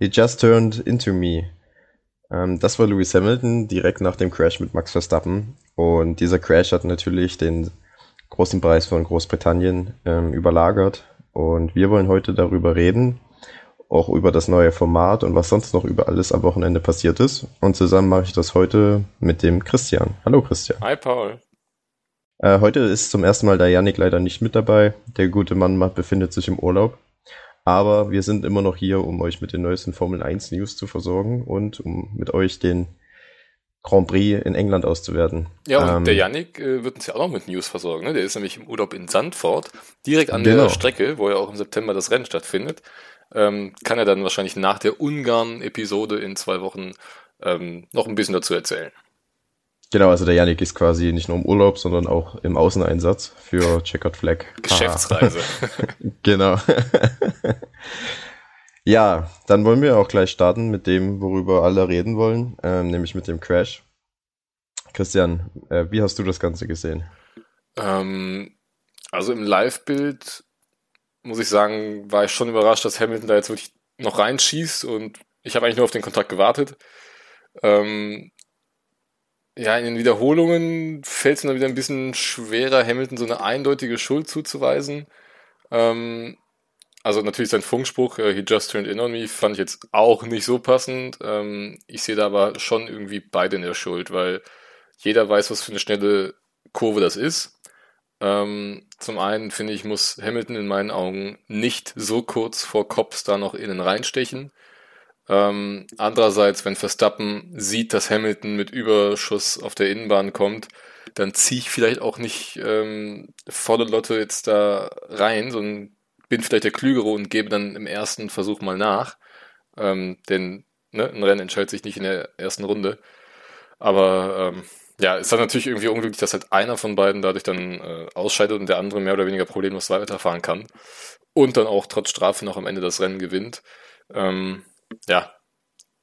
He just turned into me. Ähm, das war Lewis Hamilton direkt nach dem Crash mit Max Verstappen. Und dieser Crash hat natürlich den großen Preis von Großbritannien ähm, überlagert. Und wir wollen heute darüber reden, auch über das neue Format und was sonst noch über alles am Wochenende passiert ist. Und zusammen mache ich das heute mit dem Christian. Hallo Christian. Hi Paul. Äh, heute ist zum ersten Mal der Yannick leider nicht mit dabei. Der gute Mann befindet sich im Urlaub. Aber wir sind immer noch hier, um euch mit den neuesten Formel 1 News zu versorgen und um mit euch den Grand Prix in England auszuwerten. Ja, und ähm, der Yannick äh, wird uns ja auch noch mit News versorgen. Ne? Der ist nämlich im Urlaub in Sandford, direkt an genau. der Strecke, wo ja auch im September das Rennen stattfindet. Ähm, kann er dann wahrscheinlich nach der Ungarn-Episode in zwei Wochen ähm, noch ein bisschen dazu erzählen. Genau, also der Yannick ist quasi nicht nur im Urlaub, sondern auch im Außeneinsatz für Checkered Flag. Geschäftsreise. genau. ja, dann wollen wir auch gleich starten mit dem, worüber alle reden wollen, ähm, nämlich mit dem Crash. Christian, äh, wie hast du das Ganze gesehen? Ähm, also im Live-Bild muss ich sagen, war ich schon überrascht, dass Hamilton da jetzt wirklich noch reinschießt und ich habe eigentlich nur auf den Kontakt gewartet. Ähm, ja, in den Wiederholungen fällt es dann wieder ein bisschen schwerer, Hamilton so eine eindeutige Schuld zuzuweisen. Ähm, also natürlich sein Funkspruch, uh, he just turned in on me, fand ich jetzt auch nicht so passend. Ähm, ich sehe da aber schon irgendwie beide in der Schuld, weil jeder weiß, was für eine schnelle Kurve das ist. Ähm, zum einen finde ich, muss Hamilton in meinen Augen nicht so kurz vor Cops da noch innen reinstechen. Ähm, andererseits, wenn Verstappen sieht, dass Hamilton mit Überschuss auf der Innenbahn kommt, dann ziehe ich vielleicht auch nicht ähm, volle Lotte jetzt da rein, sondern bin vielleicht der Klügere und gebe dann im ersten Versuch mal nach. Ähm, denn ne, ein Rennen entscheidet sich nicht in der ersten Runde. Aber ähm, ja, ist dann natürlich irgendwie unglücklich, dass halt einer von beiden dadurch dann äh, ausscheidet und der andere mehr oder weniger problemlos weiterfahren kann. Und dann auch trotz Strafe noch am Ende das Rennen gewinnt. Ähm, ja,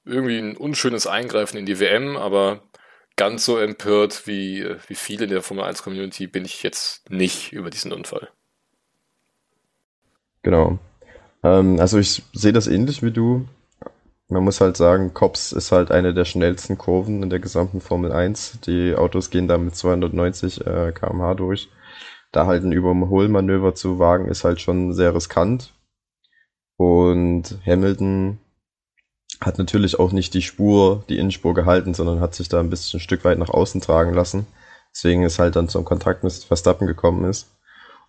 irgendwie ein unschönes Eingreifen in die WM, aber ganz so empört wie, wie viele in der Formel 1 Community bin ich jetzt nicht über diesen Unfall. Genau. Ähm, also ich sehe das ähnlich wie du. Man muss halt sagen, Cops ist halt eine der schnellsten Kurven in der gesamten Formel 1. Die Autos gehen da mit 290 äh, km/h durch. Da halt ein Überholmanöver zu wagen, ist halt schon sehr riskant. Und Hamilton hat natürlich auch nicht die Spur, die Innenspur gehalten, sondern hat sich da ein bisschen ein Stück weit nach außen tragen lassen. Deswegen ist halt dann zum Kontakt mit Verstappen gekommen ist.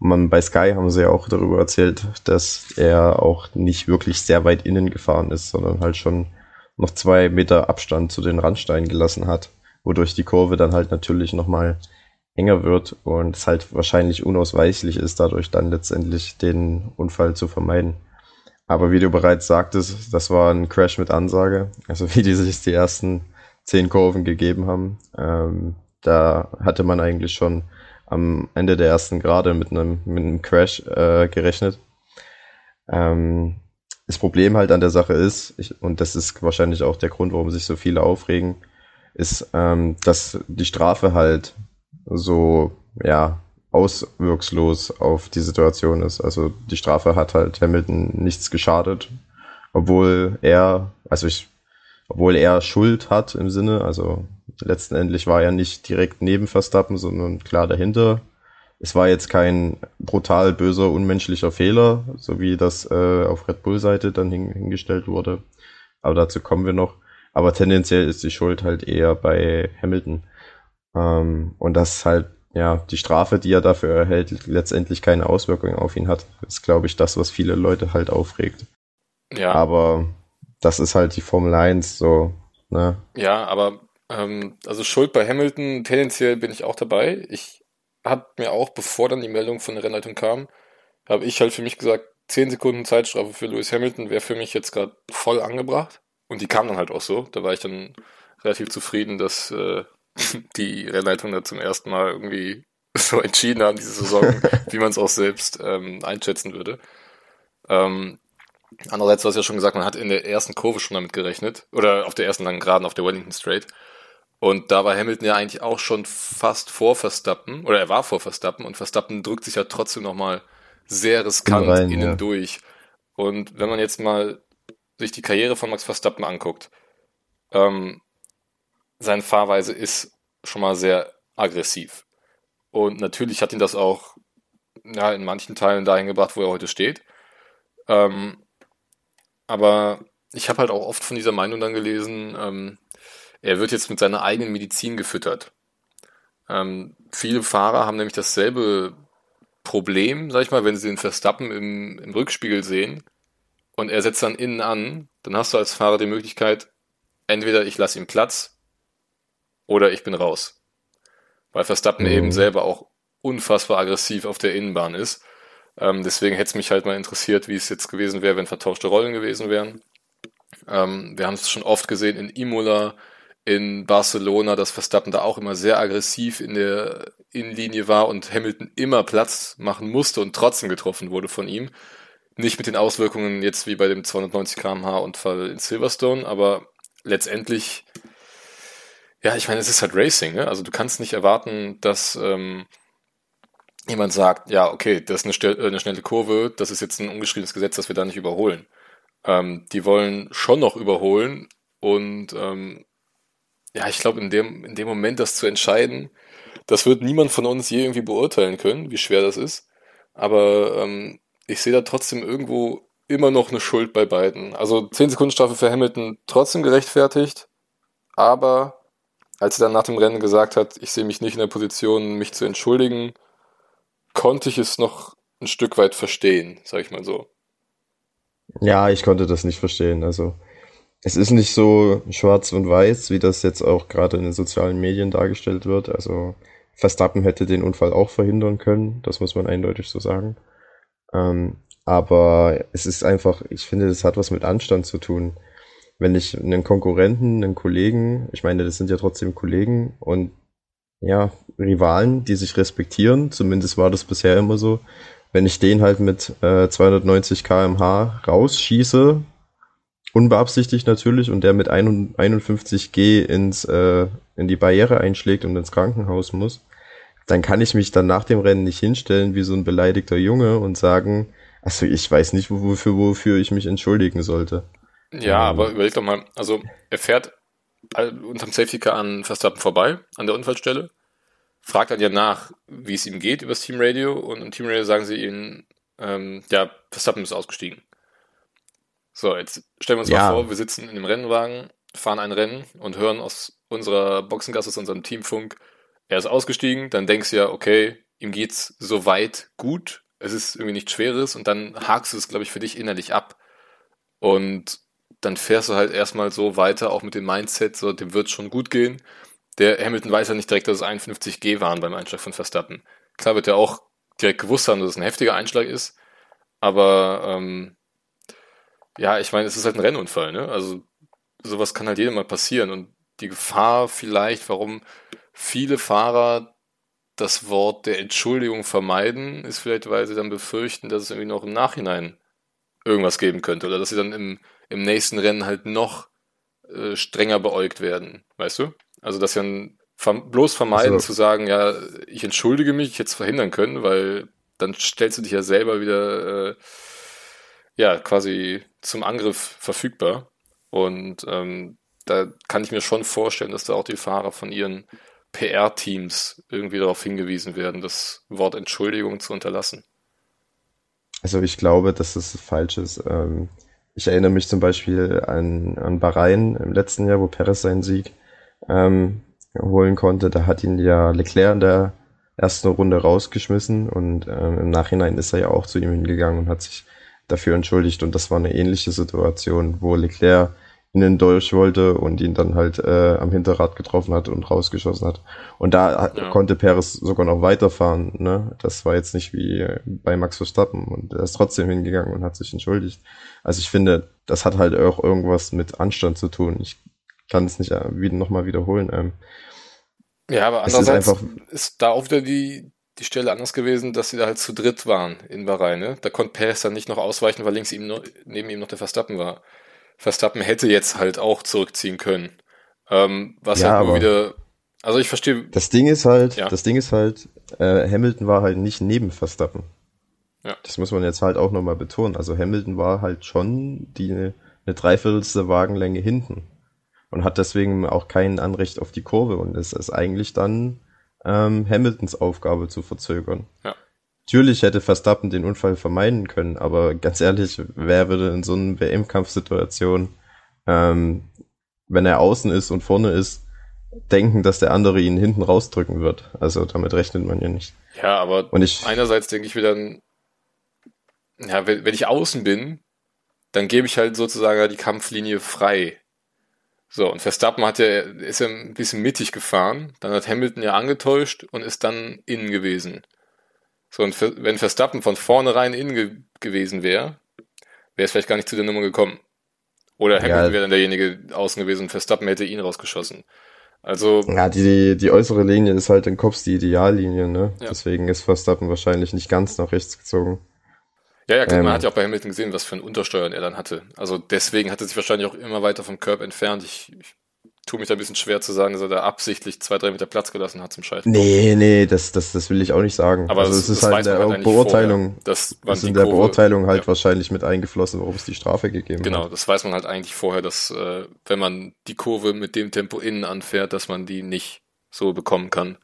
Und man, bei Sky haben sie ja auch darüber erzählt, dass er auch nicht wirklich sehr weit innen gefahren ist, sondern halt schon noch zwei Meter Abstand zu den Randsteinen gelassen hat, wodurch die Kurve dann halt natürlich nochmal enger wird und es halt wahrscheinlich unausweichlich ist, dadurch dann letztendlich den Unfall zu vermeiden. Aber wie du bereits sagtest, das war ein Crash mit Ansage. Also wie die sich die ersten zehn Kurven gegeben haben. Ähm, da hatte man eigentlich schon am Ende der ersten Gerade mit einem, mit einem Crash äh, gerechnet. Ähm, das Problem halt an der Sache ist, ich, und das ist wahrscheinlich auch der Grund, warum sich so viele aufregen, ist, ähm, dass die Strafe halt so, ja, auswirkslos auf die Situation ist. Also die Strafe hat halt Hamilton nichts geschadet, obwohl er, also ich, obwohl er Schuld hat im Sinne, also letztendlich war er nicht direkt neben Verstappen, sondern klar dahinter. Es war jetzt kein brutal böser, unmenschlicher Fehler, so wie das äh, auf Red Bull-Seite dann hin, hingestellt wurde. Aber dazu kommen wir noch. Aber tendenziell ist die Schuld halt eher bei Hamilton. Ähm, und das halt ja, die Strafe, die er dafür erhält, letztendlich keine Auswirkungen auf ihn hat, ist, glaube ich, das, was viele Leute halt aufregt. Ja. Aber das ist halt die Formel 1 so, ne? Ja, aber ähm, also Schuld bei Hamilton, tendenziell bin ich auch dabei. Ich habe mir auch, bevor dann die Meldung von der Rennleitung kam, habe ich halt für mich gesagt, 10 Sekunden Zeitstrafe für Lewis Hamilton wäre für mich jetzt gerade voll angebracht. Und die kam dann halt auch so. Da war ich dann relativ zufrieden, dass äh, die Rennleitung da zum ersten Mal irgendwie so entschieden haben, diese Saison, wie man es auch selbst ähm, einschätzen würde. Ähm, andererseits, du hast ja schon gesagt, man hat in der ersten Kurve schon damit gerechnet, oder auf der ersten langen Geraden auf der Wellington Straight. Und da war Hamilton ja eigentlich auch schon fast vor Verstappen, oder er war vor Verstappen, und Verstappen drückt sich ja trotzdem nochmal sehr riskant rein, innen ja. durch. Und wenn man jetzt mal sich die Karriere von Max Verstappen anguckt, ähm, seine Fahrweise ist schon mal sehr aggressiv. Und natürlich hat ihn das auch ja, in manchen Teilen dahin gebracht, wo er heute steht. Ähm, aber ich habe halt auch oft von dieser Meinung dann gelesen, ähm, er wird jetzt mit seiner eigenen Medizin gefüttert. Ähm, viele Fahrer haben nämlich dasselbe Problem, sag ich mal, wenn sie den Verstappen im, im Rückspiegel sehen und er setzt dann innen an, dann hast du als Fahrer die Möglichkeit, entweder ich lasse ihm Platz oder ich bin raus. Weil Verstappen mhm. eben selber auch unfassbar aggressiv auf der Innenbahn ist. Ähm, deswegen hätte es mich halt mal interessiert, wie es jetzt gewesen wäre, wenn vertauschte Rollen gewesen wären. Ähm, wir haben es schon oft gesehen in Imola, in Barcelona, dass Verstappen da auch immer sehr aggressiv in der Innenlinie war und Hamilton immer Platz machen musste und trotzdem getroffen wurde von ihm. Nicht mit den Auswirkungen jetzt wie bei dem 290 km/h Unfall in Silverstone, aber letztendlich, ja, ich meine, es ist halt Racing, ne? Also du kannst nicht erwarten, dass ähm, jemand sagt, ja, okay, das ist eine, eine, schnelle Kurve, das ist jetzt ein ungeschriebenes Gesetz, das wir da nicht überholen. Ähm, die wollen schon noch überholen und ähm, ja, ich glaube, in dem, in dem Moment das zu entscheiden, das wird niemand von uns je irgendwie beurteilen können, wie schwer das ist. Aber ähm, ich sehe da trotzdem irgendwo immer noch eine Schuld bei beiden. Also 10 Sekunden Strafe für Hamilton trotzdem gerechtfertigt, aber als er dann nach dem Rennen gesagt hat, ich sehe mich nicht in der Position, mich zu entschuldigen, konnte ich es noch ein Stück weit verstehen, sag ich mal so. Ja, ich konnte das nicht verstehen. Also es ist nicht so schwarz und weiß, wie das jetzt auch gerade in den sozialen Medien dargestellt wird. Also Verstappen hätte den Unfall auch verhindern können, das muss man eindeutig so sagen. Ähm, aber es ist einfach, ich finde, das hat was mit Anstand zu tun. Wenn ich einen Konkurrenten, einen Kollegen, ich meine, das sind ja trotzdem Kollegen und ja, Rivalen, die sich respektieren, zumindest war das bisher immer so. Wenn ich den halt mit äh, 290 kmh rausschieße, unbeabsichtigt natürlich, und der mit 51 G ins, äh, in die Barriere einschlägt und ins Krankenhaus muss, dann kann ich mich dann nach dem Rennen nicht hinstellen wie so ein beleidigter Junge und sagen, also ich weiß nicht, wofür, wofür ich mich entschuldigen sollte. Ja, aber überleg doch mal, also er fährt unterm Safety Car an Verstappen vorbei, an der Unfallstelle, fragt dann ja nach, wie es ihm geht übers Teamradio und im Teamradio sagen sie ihm, ähm, ja, Verstappen ist ausgestiegen. So, jetzt stellen wir uns ja. mal vor, wir sitzen in einem Rennwagen, fahren ein Rennen und hören aus unserer Boxengasse, aus unserem Teamfunk, er ist ausgestiegen, dann denkst du ja, okay, ihm geht's soweit gut, es ist irgendwie nichts Schweres und dann hakst du es, glaube ich, für dich innerlich ab. Und dann fährst du halt erstmal so weiter, auch mit dem Mindset, so dem wird schon gut gehen. Der Hamilton weiß ja nicht direkt, dass es 51 G waren beim Einschlag von Verstappen. Klar wird er auch direkt gewusst haben, dass es ein heftiger Einschlag ist, aber ähm, ja, ich meine, es ist halt ein Rennunfall, ne? Also sowas kann halt jedem mal passieren und die Gefahr vielleicht, warum viele Fahrer das Wort der Entschuldigung vermeiden, ist vielleicht, weil sie dann befürchten, dass es irgendwie noch im Nachhinein irgendwas geben könnte oder dass sie dann im, im nächsten Rennen halt noch äh, strenger beäugt werden, weißt du? Also dass verm bloß vermeiden also. zu sagen, ja, ich entschuldige mich, ich hätte es verhindern können, weil dann stellst du dich ja selber wieder äh, ja quasi zum Angriff verfügbar. Und ähm, da kann ich mir schon vorstellen, dass da auch die Fahrer von ihren PR-Teams irgendwie darauf hingewiesen werden, das Wort Entschuldigung zu unterlassen. Also ich glaube, dass das falsch ist. Ähm, ich erinnere mich zum Beispiel an, an Bahrain im letzten Jahr, wo Perez seinen Sieg ähm, holen konnte. Da hat ihn ja Leclerc in der ersten Runde rausgeschmissen und ähm, im Nachhinein ist er ja auch zu ihm hingegangen und hat sich dafür entschuldigt. Und das war eine ähnliche Situation, wo Leclerc innen durch wollte und ihn dann halt äh, am Hinterrad getroffen hat und rausgeschossen hat. Und da ja. konnte Perez sogar noch weiterfahren. Ne? Das war jetzt nicht wie bei Max Verstappen und er ist trotzdem hingegangen und hat sich entschuldigt. Also ich finde, das hat halt auch irgendwas mit Anstand zu tun. Ich kann es nicht äh, wieder nochmal wiederholen. Ähm, ja, aber andererseits ist, ist da auch wieder die, die Stelle anders gewesen, dass sie da halt zu dritt waren in Bahrain. Ne? Da konnte Perez dann nicht noch ausweichen, weil links ihm nur, neben ihm noch der Verstappen war. Verstappen hätte jetzt halt auch zurückziehen können. Ähm, was ja, halt nur wieder. Also ich verstehe. Das Ding ist halt, ja. das Ding ist halt, äh, Hamilton war halt nicht neben Verstappen. Ja. Das muss man jetzt halt auch nochmal betonen. Also Hamilton war halt schon die eine Dreiviertelste Wagenlänge hinten und hat deswegen auch kein Anrecht auf die Kurve und es ist eigentlich dann ähm, Hamiltons Aufgabe zu verzögern. Ja. Natürlich hätte Verstappen den Unfall vermeiden können, aber ganz ehrlich, wer würde in so einer WM-Kampfsituation, ähm, wenn er außen ist und vorne ist, denken, dass der andere ihn hinten rausdrücken wird? Also damit rechnet man ja nicht. Ja, aber und ich, einerseits denke ich mir dann, ja, wenn, wenn ich außen bin, dann gebe ich halt sozusagen die Kampflinie frei. So, und Verstappen hat ja, ist ja ein bisschen mittig gefahren, dann hat Hamilton ja angetäuscht und ist dann innen gewesen. So, und wenn Verstappen von vornherein innen ge gewesen wäre, wäre es vielleicht gar nicht zu der Nummer gekommen. Oder Hamilton ja. wäre dann derjenige außen gewesen und Verstappen hätte ihn rausgeschossen. Also. Ja, die, die äußere Linie ist halt in Kopf die Ideallinie, ne? Ja. Deswegen ist Verstappen wahrscheinlich nicht ganz nach rechts gezogen. Ja, ja, klar, ähm, man hat ja auch bei Hamilton gesehen, was für ein Untersteuern er dann hatte. Also deswegen hat er sich wahrscheinlich auch immer weiter vom Curb entfernt. Ich, ich tue mich da ein bisschen schwer zu sagen, dass er da absichtlich zwei, drei Meter Platz gelassen hat zum Scheitern. Nee, nee, das, das, das will ich auch nicht sagen. Aber also es ist halt in der halt Beurteilung, das ist in der Kurve, Beurteilung halt ja. wahrscheinlich mit eingeflossen, warum es die Strafe gegeben genau, hat. Genau, das weiß man halt eigentlich vorher, dass äh, wenn man die Kurve mit dem Tempo innen anfährt, dass man die nicht so bekommen kann.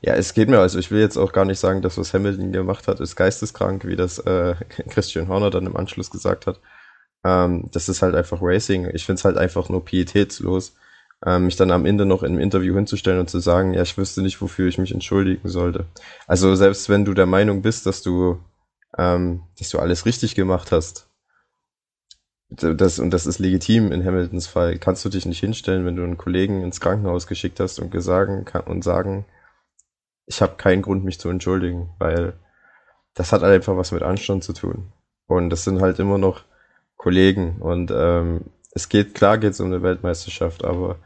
Ja, es geht mir, also ich will jetzt auch gar nicht sagen, dass was Hamilton gemacht hat, ist geisteskrank, wie das äh, Christian Horner dann im Anschluss gesagt hat. Ähm, das ist halt einfach Racing. Ich finde es halt einfach nur pietätslos, ähm, mich dann am Ende noch im Interview hinzustellen und zu sagen, ja, ich wüsste nicht, wofür ich mich entschuldigen sollte. Also selbst wenn du der Meinung bist, dass du, ähm, dass du alles richtig gemacht hast, das, und das ist legitim in Hamiltons Fall, kannst du dich nicht hinstellen, wenn du einen Kollegen ins Krankenhaus geschickt hast und, gesagen, und sagen, ich habe keinen Grund, mich zu entschuldigen, weil das hat einfach was mit Anstand zu tun. Und das sind halt immer noch Kollegen. Und ähm, es geht, klar geht es um eine Weltmeisterschaft, aber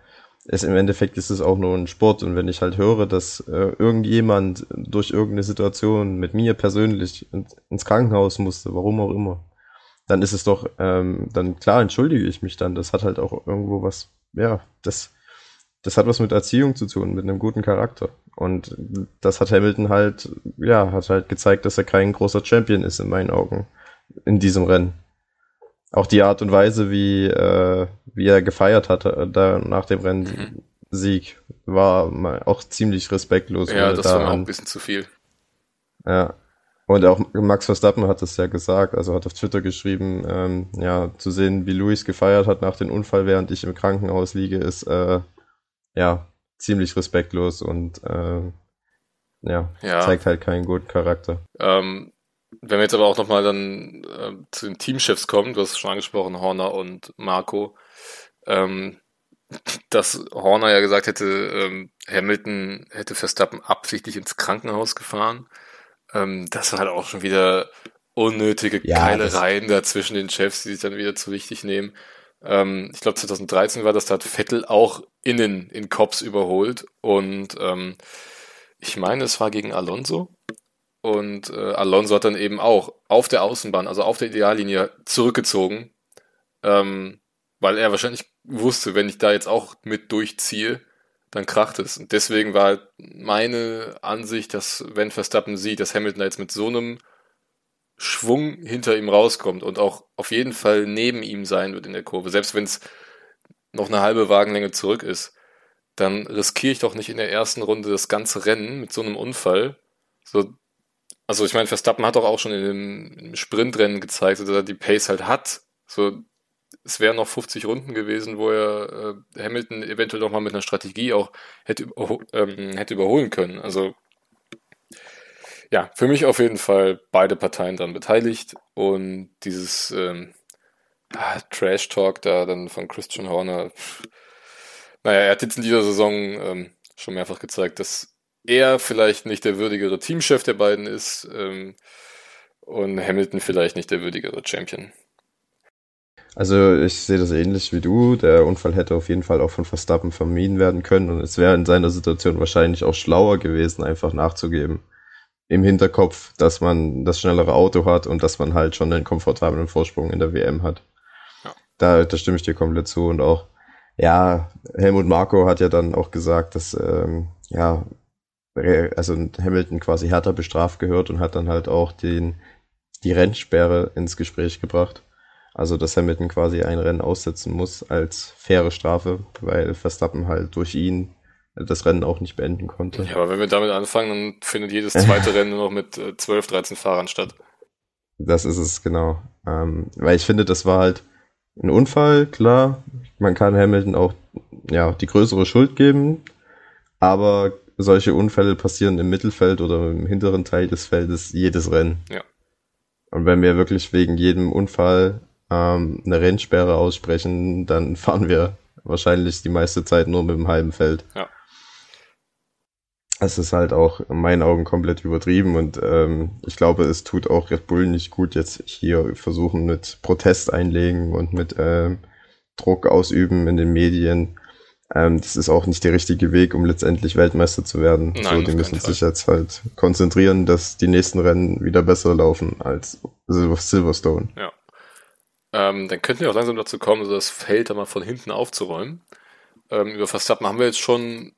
es, im Endeffekt ist es auch nur ein Sport. Und wenn ich halt höre, dass äh, irgendjemand durch irgendeine Situation mit mir persönlich ins Krankenhaus musste, warum auch immer, dann ist es doch, ähm, dann klar entschuldige ich mich dann. Das hat halt auch irgendwo was, ja, das, das hat was mit Erziehung zu tun, mit einem guten Charakter. Und das hat Hamilton halt, ja, hat halt gezeigt, dass er kein großer Champion ist in meinen Augen in diesem Rennen. Auch die Art und Weise, wie, äh, wie er gefeiert hatte äh, da nach dem Rennsieg, mhm. war auch ziemlich respektlos. Ja, das da war auch ein bisschen zu viel. Ja. Und auch Max Verstappen hat es ja gesagt, also hat auf Twitter geschrieben, ähm, ja, zu sehen, wie Luis gefeiert hat nach dem Unfall, während ich im Krankenhaus liege, ist äh, ja ziemlich respektlos und äh, ja, ja, zeigt halt keinen guten Charakter. Ähm, wenn wir jetzt aber auch nochmal dann äh, zu den Teamchefs kommen, du hast es schon angesprochen, Horner und Marco, ähm, dass Horner ja gesagt hätte, ähm, Hamilton hätte Verstappen absichtlich ins Krankenhaus gefahren. Ähm, das sind halt auch schon wieder unnötige ja, Keilereien da zwischen den Chefs, die sich dann wieder zu wichtig nehmen. Ähm, ich glaube 2013 war das, da hat Vettel auch innen in Cops überholt und ähm, ich meine, es war gegen Alonso. Und äh, Alonso hat dann eben auch auf der Außenbahn, also auf der Ideallinie, zurückgezogen, ähm, weil er wahrscheinlich wusste, wenn ich da jetzt auch mit durchziehe, dann kracht es. Und deswegen war halt meine Ansicht, dass wenn Verstappen sieht, dass Hamilton da jetzt mit so einem Schwung hinter ihm rauskommt und auch auf jeden Fall neben ihm sein wird in der Kurve, selbst wenn es noch eine halbe Wagenlänge zurück ist, dann riskiere ich doch nicht in der ersten Runde das ganze Rennen mit so einem Unfall. So, also ich meine, Verstappen hat doch auch schon in dem, Sprintrennen gezeigt, dass er die Pace halt hat. So, es wären noch 50 Runden gewesen, wo er äh, Hamilton eventuell noch mal mit einer Strategie auch hätte, ähm, hätte überholen können. Also ja, für mich auf jeden Fall beide Parteien daran beteiligt und dieses ähm, ah, Trash-Talk da dann von Christian Horner, pff, naja, er hat jetzt in dieser Saison ähm, schon mehrfach gezeigt, dass er vielleicht nicht der würdigere Teamchef der beiden ist ähm, und Hamilton vielleicht nicht der würdigere Champion. Also ich sehe das ähnlich wie du. Der Unfall hätte auf jeden Fall auch von Verstappen vermieden werden können und es wäre in seiner Situation wahrscheinlich auch schlauer gewesen, einfach nachzugeben im Hinterkopf, dass man das schnellere Auto hat und dass man halt schon einen komfortablen Vorsprung in der WM hat. Ja. Da, da stimme ich dir komplett zu und auch, ja, Helmut Marko hat ja dann auch gesagt, dass, ähm, ja, also Hamilton quasi härter bestraft gehört und hat dann halt auch den, die Rennsperre ins Gespräch gebracht. Also, dass Hamilton quasi ein Rennen aussetzen muss als faire Strafe, weil Verstappen halt durch ihn das Rennen auch nicht beenden konnte. Ja, aber wenn wir damit anfangen, dann findet jedes zweite Rennen nur noch mit äh, 12, 13 Fahrern statt. Das ist es, genau. Ähm, weil ich finde, das war halt ein Unfall, klar. Man kann Hamilton auch ja, die größere Schuld geben, aber solche Unfälle passieren im Mittelfeld oder im hinteren Teil des Feldes jedes Rennen. Ja. Und wenn wir wirklich wegen jedem Unfall ähm, eine Rennsperre aussprechen, dann fahren wir wahrscheinlich die meiste Zeit nur mit dem halben Feld. Ja. Es ist halt auch in meinen Augen komplett übertrieben und ähm, ich glaube, es tut auch Red Bull nicht gut, jetzt hier versuchen mit Protest einlegen und mit ähm, Druck ausüben in den Medien. Ähm, das ist auch nicht der richtige Weg, um letztendlich Weltmeister zu werden. Nein, so, die müssen sich jetzt halt konzentrieren, dass die nächsten Rennen wieder besser laufen als Sil- Silverstone. Ähm, dann könnten wir auch langsam dazu kommen, so das Feld da mal von hinten aufzuräumen. Ähm, über Verstappen haben wir jetzt schon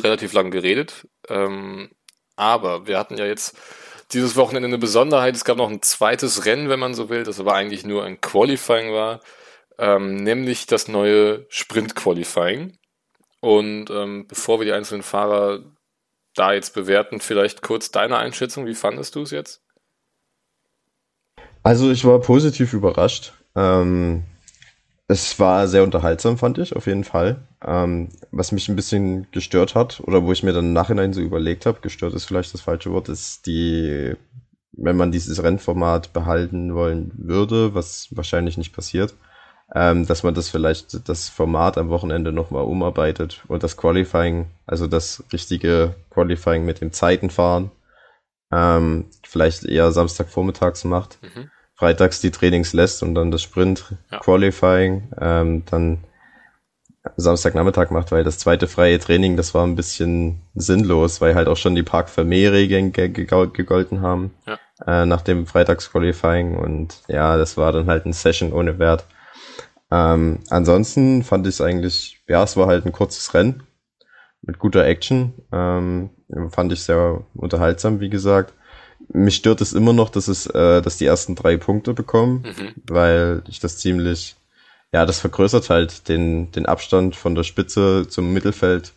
relativ lang geredet. Ähm, aber wir hatten ja jetzt dieses Wochenende eine Besonderheit. Es gab noch ein zweites Rennen, wenn man so will, das aber eigentlich nur ein Qualifying war, ähm, nämlich das neue Sprint-Qualifying. Und ähm, bevor wir die einzelnen Fahrer da jetzt bewerten, vielleicht kurz deine Einschätzung. Wie fandest du es jetzt? Also ich war positiv überrascht. Ähm, es war sehr unterhaltsam, fand ich, auf jeden Fall. Ähm, was mich ein bisschen gestört hat, oder wo ich mir dann im Nachhinein so überlegt habe, gestört ist vielleicht das falsche Wort, ist die, wenn man dieses Rennformat behalten wollen würde, was wahrscheinlich nicht passiert, ähm, dass man das vielleicht das Format am Wochenende nochmal umarbeitet und das Qualifying, also das richtige Qualifying mit dem Zeitenfahren, ähm, vielleicht eher Samstagvormittags macht Mhm. freitags die Trainings lässt und dann das Sprint Ja. Qualifying ähm, dann Samstagnachmittag macht, weil das zweite freie Training, das war ein bisschen sinnlos, weil halt auch schon die Park ge gegolten haben Ja. äh, nach dem Freitags-Qualifying und ja, das war dann halt ein Session ohne Wert. Ähm, ansonsten fand ich es eigentlich, ja, es war halt ein kurzes Rennen mit guter Action, ähm, fand ich sehr unterhaltsam, wie gesagt. Mich stört es immer noch, dass es, äh, dass die ersten drei Punkte bekommen, Mhm. weil ich das ziemlich, ja, das vergrößert halt den, den Abstand von der Spitze zum Mittelfeld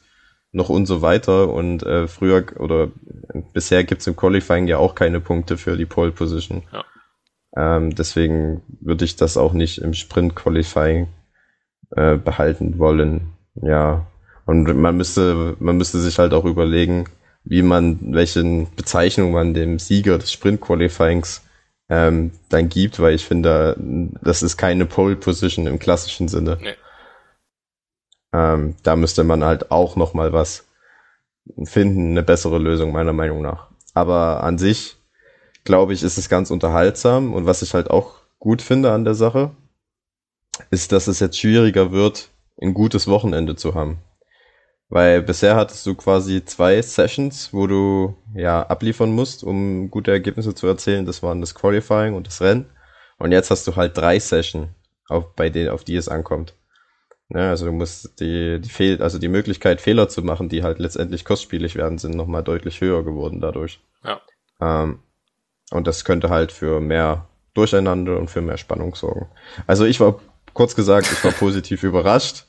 noch und so weiter. Und äh, früher oder bisher gibt's im Qualifying ja auch keine Punkte für die Pole Position. Ja. Ähm, deswegen würde ich das auch nicht im Sprint Qualifying äh, behalten wollen. Ja. Und man müsste, man müsste sich halt auch überlegen, wie man, welche Bezeichnung man dem Sieger des Sprint Qualifyings ähm, dann gibt, weil ich finde, das ist keine Pole Position im klassischen Sinne. Nee. Ähm, da müsste man halt auch noch mal was finden, eine bessere Lösung meiner Meinung nach. Aber an sich glaube ich, ist es ganz unterhaltsam und was ich halt auch gut finde an der Sache, ist, dass es jetzt schwieriger wird, ein gutes Wochenende zu haben. Weil bisher hattest du quasi zwei Sessions, wo du ja abliefern musst, um gute Ergebnisse zu erzielen. Das waren das Qualifying und das Rennen. Und jetzt hast du halt drei Sessions, auf, bei denen, auf die es ankommt. Ja, also du musst die, die Fehl, also die Möglichkeit, Fehler zu machen, die halt letztendlich kostspielig werden, sind nochmal deutlich höher geworden dadurch. Ja. Ähm, und das könnte halt für mehr Durcheinander und für mehr Spannung sorgen. Also ich war, kurz gesagt, ich war positiv überrascht.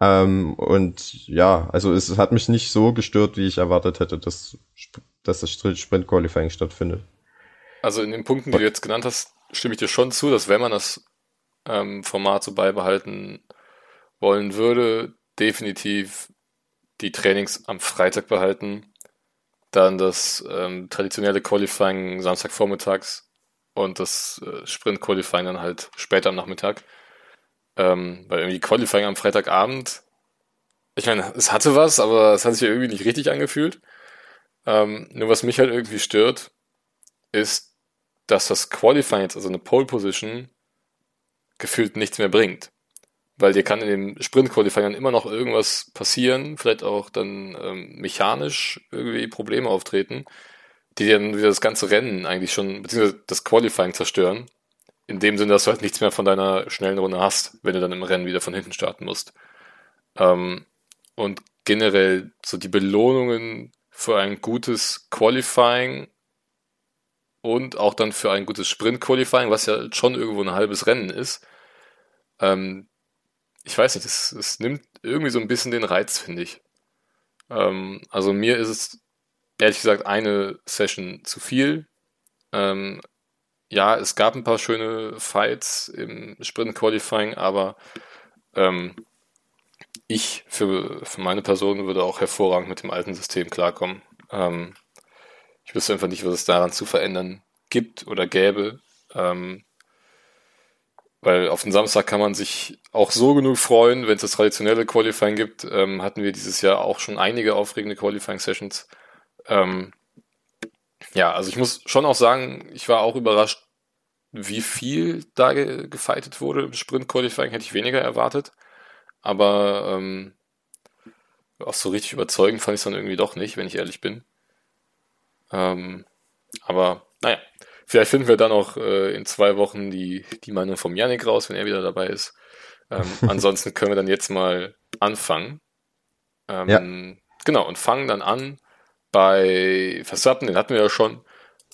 Ähm, und ja, also es hat mich nicht so gestört, wie ich erwartet hätte, dass, dass das Sprint Qualifying stattfindet. Also in den Punkten, die du jetzt genannt hast, stimme ich dir schon zu, dass wenn man das ähm, Format so beibehalten wollen würde, definitiv die Trainings am Freitag behalten, dann das ähm, traditionelle Qualifying Samstagvormittags und das äh, Sprint Qualifying dann halt später am Nachmittag. Ähm, weil irgendwie Qualifying am Freitagabend, ich meine, es hatte was, aber es hat sich irgendwie nicht richtig angefühlt. Ähm, nur was mich halt irgendwie stört, ist, dass das Qualifying jetzt, also eine Pole Position, gefühlt nichts mehr bringt. Weil dir kann in dem Sprint-Qualifying dann immer noch irgendwas passieren, vielleicht auch dann ähm, mechanisch irgendwie Probleme auftreten, die dann wieder das ganze Rennen eigentlich schon, beziehungsweise das Qualifying zerstören. In dem Sinne, dass du halt nichts mehr von deiner schnellen Runde hast, wenn du dann im Rennen wieder von hinten starten musst. Ähm, und generell so die Belohnungen für ein gutes Qualifying und auch dann für ein gutes Sprint-Qualifying, was ja schon irgendwo ein halbes Rennen ist. Ähm, ich weiß nicht, es, es nimmt irgendwie so ein bisschen den Reiz, finde ich. Ähm, also mir ist es ehrlich gesagt eine Session zu viel. Ähm, ja, es gab ein paar schöne Fights im Sprint-Qualifying, aber ähm, ich für, für meine Person würde auch hervorragend mit dem alten System klarkommen. Ähm, ich wüsste einfach nicht, was es daran zu verändern gibt oder gäbe. Ähm, weil auf den Samstag kann man sich auch so genug freuen, wenn es das traditionelle Qualifying gibt. Ähm, hatten wir dieses Jahr auch schon einige aufregende Qualifying-Sessions. Ähm, ja, also ich muss schon auch sagen, ich war auch überrascht, wie viel da ge gefightet wurde. Im Sprint-Qualifying hätte ich weniger erwartet. Aber ähm, auch so richtig überzeugend fand ich es dann irgendwie doch nicht, wenn ich ehrlich bin. Ähm, aber naja, vielleicht finden wir dann auch äh, in zwei Wochen die, die Meinung vom Yannick raus, wenn er wieder dabei ist. Ähm, ansonsten können wir dann jetzt mal anfangen. Ähm, ja. Genau, und fangen dann an bei Verstappen, den hatten wir ja schon.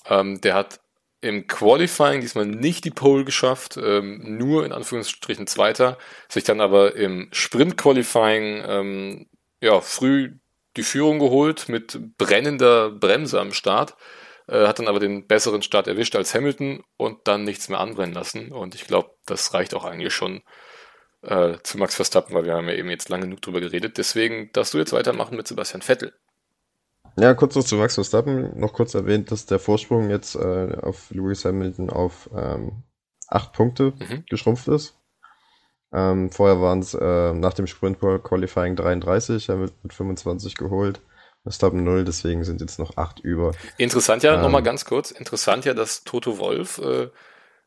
Ähm, der hat im Qualifying diesmal nicht die Pole geschafft, ähm, nur in Anführungsstrichen Zweiter, sich dann aber im Sprint-Qualifying ähm, ja, früh die Führung geholt mit brennender Bremse am Start, äh, hat dann aber den besseren Start erwischt als Hamilton und dann nichts mehr anbrennen lassen. Und ich glaube, das reicht auch eigentlich schon äh, zu Max Verstappen, weil wir haben ja eben jetzt lange genug drüber geredet. Deswegen darfst du jetzt weitermachen mit Sebastian Vettel. Ja, kurz noch zu Max Verstappen. Noch kurz erwähnt, dass der Vorsprung jetzt äh, auf Lewis Hamilton auf ähm, acht Punkte mhm. geschrumpft ist. Ähm, vorher waren es äh, nach dem Sprint Qualifying 33, er wird mit 25 geholt. Verstappen 0, deswegen sind jetzt noch acht über. Interessant ja, ähm, nochmal ganz kurz, interessant ja, dass Toto Wolf äh,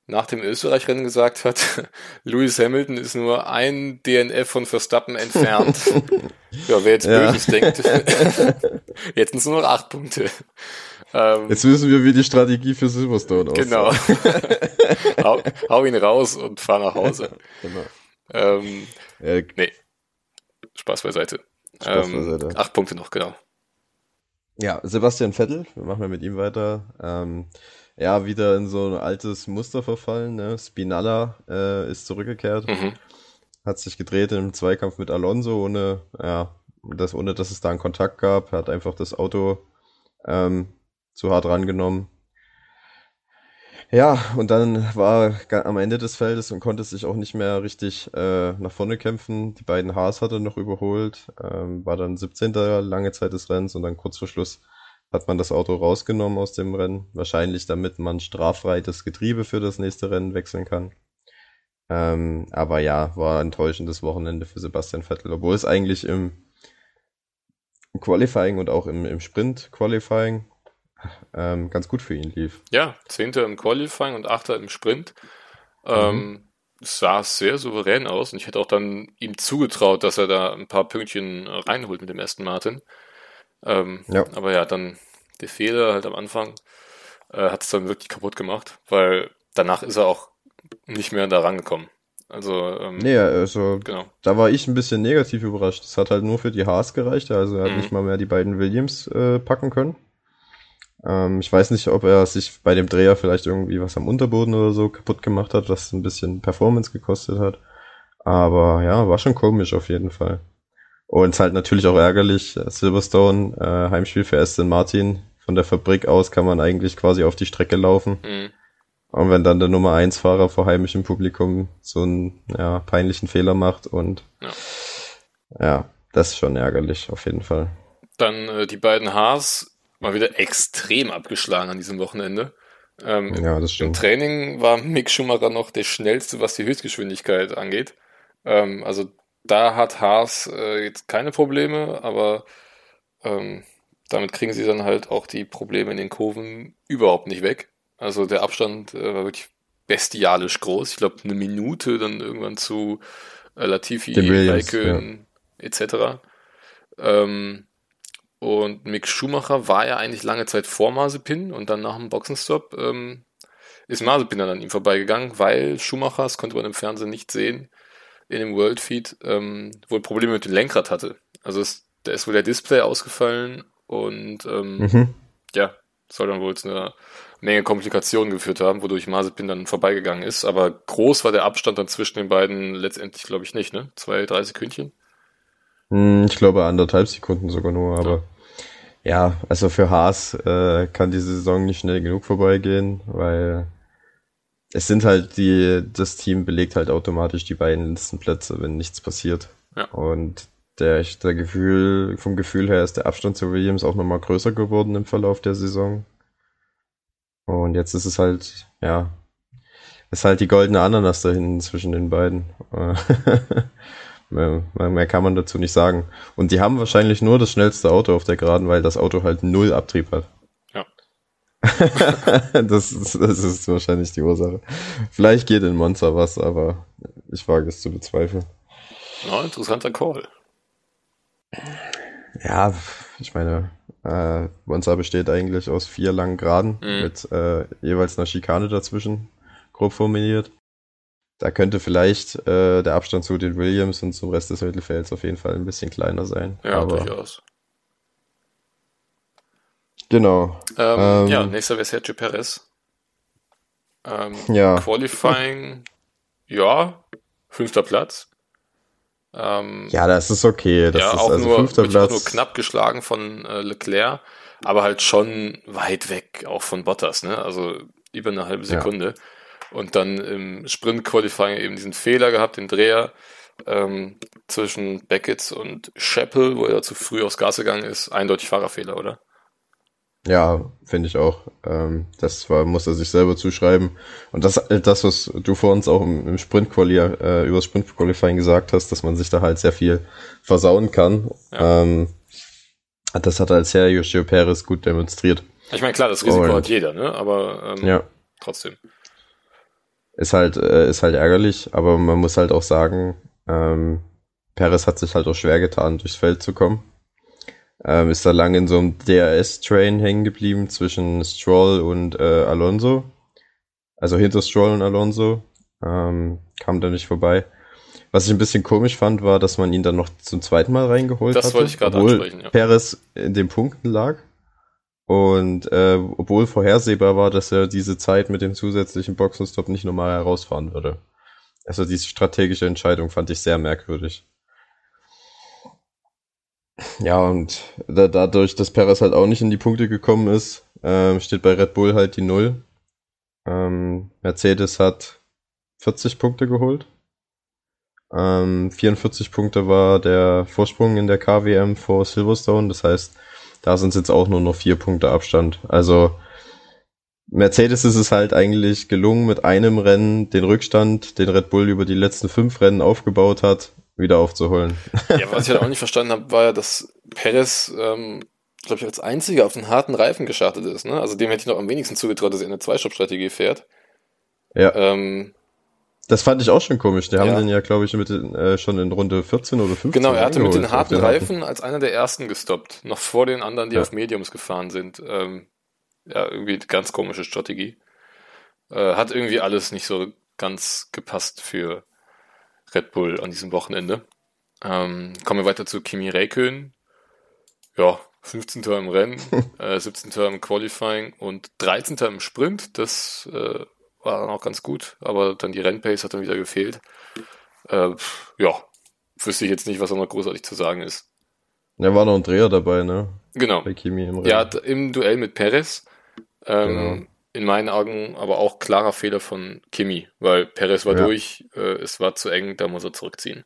nach dem Österreich-Rennen gesagt hat, Lewis Hamilton ist nur ein DNF von Verstappen entfernt. ja, wer jetzt ja. Böses denkt, jetzt sind es nur noch acht Punkte. Ähm, jetzt wissen wir, wie die Strategie für Silverstone aussieht. Genau. hau, hau, ihn raus und fahr nach Hause. Genau. Ähm, äh, nee. Spaß beiseite. Spaß ähm, beiseite. Acht Punkte noch, genau. Ja, Sebastian Vettel, wir machen wir mit ihm weiter. Ähm, ja, wieder in so ein altes Muster verfallen. Ne? Spinalla äh, ist zurückgekehrt, mhm. hat sich gedreht im Zweikampf mit Alonso, ohne, ja, das, ohne dass es da einen Kontakt gab. Hat einfach das Auto ähm, zu hart rangenommen. Ja, und dann war er am Ende des Feldes und konnte sich auch nicht mehr richtig äh, nach vorne kämpfen. Die beiden Haas hat er noch überholt, ähm, war dann 17. lange Zeit des Rennens und dann kurz vor Schluss hat man das Auto rausgenommen aus dem Rennen. Wahrscheinlich damit man straffrei das Getriebe für das nächste Rennen wechseln kann. Ähm, aber ja, war ein enttäuschendes Wochenende für Sebastian Vettel, obwohl es eigentlich im, Qualifying und auch im, im Sprint-Qualifying ähm, ganz gut für ihn lief. Ja, Zehnter im Qualifying und Achter im Sprint. Ähm, mhm. sah sehr souverän aus und ich hätte auch dann ihm zugetraut, dass er da ein paar Pünktchen reinholt mit dem ersten Martin. Ähm, ja. Aber ja, dann der Fehler halt am Anfang äh, hat es dann wirklich kaputt gemacht, weil danach ist er auch nicht mehr da rangekommen. Also, ähm, nee, also genau. da war ich ein bisschen negativ überrascht. Es hat halt nur für die Haas gereicht, also er hat mhm. nicht mal mehr die beiden Williams äh, packen können. Ähm, ich weiß nicht, ob er sich bei dem Dreher vielleicht irgendwie was am Unterboden oder so kaputt gemacht hat, was ein bisschen Performance gekostet hat. Aber ja, war schon komisch auf jeden Fall. Und halt natürlich auch ärgerlich, äh, Silverstone, äh, Heimspiel für Aston Martin. Von der Fabrik aus kann man eigentlich quasi auf die Strecke laufen. Mhm. Und wenn dann der Nummer 1 Fahrer vor heimischem Publikum so einen ja, peinlichen Fehler macht und ja. ja, das ist schon ärgerlich, auf jeden Fall. Dann äh, die beiden Haas mal wieder extrem abgeschlagen an diesem Wochenende. Ähm, ja, das stimmt. Im Training war Mick Schumacher noch der schnellste, was die Höchstgeschwindigkeit angeht. Ähm, also da hat Haas äh, jetzt keine Probleme, aber ähm, damit kriegen sie dann halt auch die Probleme in den Kurven überhaupt nicht weg. Also der Abstand äh, war wirklich bestialisch groß. Ich glaube, eine Minute dann irgendwann zu äh, Latifi, Raikön ja. etc. Ähm, und Mick Schumacher war ja eigentlich lange Zeit vor Mazepin und dann nach dem Boxenstopp ähm, ist Mazepin dann an ihm vorbeigegangen, weil Schumacher, das konnte man im Fernsehen nicht sehen, in dem Worldfeed ähm, wohl Probleme mit dem Lenkrad hatte. Also es, da ist wohl der Display ausgefallen und ähm, mhm. ja, soll dann wohl zu einer Menge Komplikationen geführt haben, wodurch Mazepin dann vorbeigegangen ist. Aber groß war der Abstand dann zwischen den beiden letztendlich, glaube ich, nicht, ne? Zwei, drei Sekündchen? Hm, ich glaube anderthalb Sekunden sogar nur, aber ja, ja also für Haas äh, kann diese Saison nicht schnell genug vorbeigehen, weil es sind halt die, das Team belegt halt automatisch die beiden letzten Plätze, wenn nichts passiert. Ja. Und der, der Gefühl, vom Gefühl her ist der Abstand zu Williams auch nochmal größer geworden im Verlauf der Saison. Und jetzt ist es halt, ja, ist halt die goldene Ananas da hinten zwischen den beiden. mehr, mehr kann man dazu nicht sagen. Und die haben wahrscheinlich nur das schnellste Auto auf der Geraden, weil das Auto halt null Abtrieb hat. Ja. das, ist, das ist wahrscheinlich die Ursache. Vielleicht geht in Monza was, aber ich wage es zu bezweifeln. Ja, interessanter Call. Ja, ich meine, äh, Monza besteht eigentlich aus vier langen Geraden mhm. mit äh, jeweils einer Schikane dazwischen, grob formuliert. Da könnte vielleicht äh, der Abstand zu den Williams und zum Rest des Mittelfelds auf jeden Fall ein bisschen kleiner sein. Ja, aber durchaus. Genau. Ähm, ähm, ja, nächster wäre Sergio Perez. Ähm, ja. Qualifying, ja, fünfter Platz. Ähm, ja, das ist okay. Das ja, ist auch also nur, fünfter Platz. nur knapp geschlagen von äh, Leclerc, aber halt schon weit weg auch von Bottas, ne? Also über eine halbe Sekunde. Ja. Und dann im Sprint-Qualifying eben diesen Fehler gehabt, den Dreher ähm, zwischen Beckett und Scheppel, wo er zu früh aufs Gas gegangen ist. Eindeutig Fahrerfehler, oder? Ja, finde ich auch. Ähm, das war, muss er sich selber zuschreiben. Und das, das was du vor uns auch im, im Sprint äh, über das Sprint Qualifying gesagt hast, dass man sich da halt sehr viel versauen kann. Ja. Ähm, das hat als Sergio Perez gut demonstriert. Ich meine, klar, das Risiko Und, hat jeder, ne? Aber ähm, ja. trotzdem. Ist halt, äh, ist halt ärgerlich, aber man muss halt auch sagen, ähm, Perez hat sich halt auch schwer getan, durchs Feld zu kommen. Ähm, ist da lange in so einem DRS-Train hängen geblieben zwischen Stroll und äh, Alonso. Also hinter Stroll und Alonso. Ähm, kam da nicht vorbei. Was ich ein bisschen komisch fand, war, dass man ihn dann noch zum zweiten Mal reingeholt hat. Das hatte, wollte ich gerade ansprechen, ja. Perez in den Punkten lag. Und äh, obwohl vorhersehbar war, dass er diese Zeit mit dem zusätzlichen Boxenstopp nicht normal herausfahren würde. Also diese strategische Entscheidung fand ich sehr merkwürdig. Ja, und da, dadurch, dass Perez halt auch nicht in die Punkte gekommen ist, ähm, steht bei Red Bull halt die Null. Ähm, Mercedes hat 40 Punkte geholt. Ähm, 44 Punkte war der Vorsprung in der KWM vor Silverstone. Das heißt, da sind es jetzt auch nur noch vier Punkte Abstand. Also Mercedes ist es halt eigentlich gelungen, mit einem Rennen den Rückstand, den Red Bull über die letzten fünf Rennen aufgebaut hat, wieder aufzuholen. Ja, was ich halt auch nicht verstanden habe, war ja, dass Perez, ähm, glaube ich, als einziger auf den harten Reifen gestartet ist. Ne? Also dem hätte ich noch am wenigsten zugetraut, dass er eine Zweistopp-Strategie fährt. Ja. Ähm, das fand ich auch schon komisch. Die ja. haben den ja, glaube ich, mit, äh, schon in Runde 14 oder 15. Genau, er hatte mit den harten Reifen als einer der ersten gestoppt. Noch vor den anderen, die ja. auf Mediums gefahren sind. Ähm, ja, irgendwie ganz komische Strategie. Äh, hat irgendwie alles nicht so ganz gepasst für Red Bull an diesem Wochenende. Ähm, kommen wir weiter zu Kimi Räikkönen. Ja, 15. im Rennen, äh, 17. im Qualifying und 13. im Sprint. Das äh, war dann auch ganz gut, aber dann die Rennpace hat dann wieder gefehlt. Äh, ja, wüsste ich jetzt nicht, was da noch großartig zu sagen ist. Ja, war noch ein Dreher dabei, ne? Genau. Bei Kimi im Rennen. Ja, im Duell mit Perez. Ähm, genau in meinen Augen aber auch klarer Fehler von Kimi, weil Perez war ja. durch, äh, es war zu eng, da muss er zurückziehen.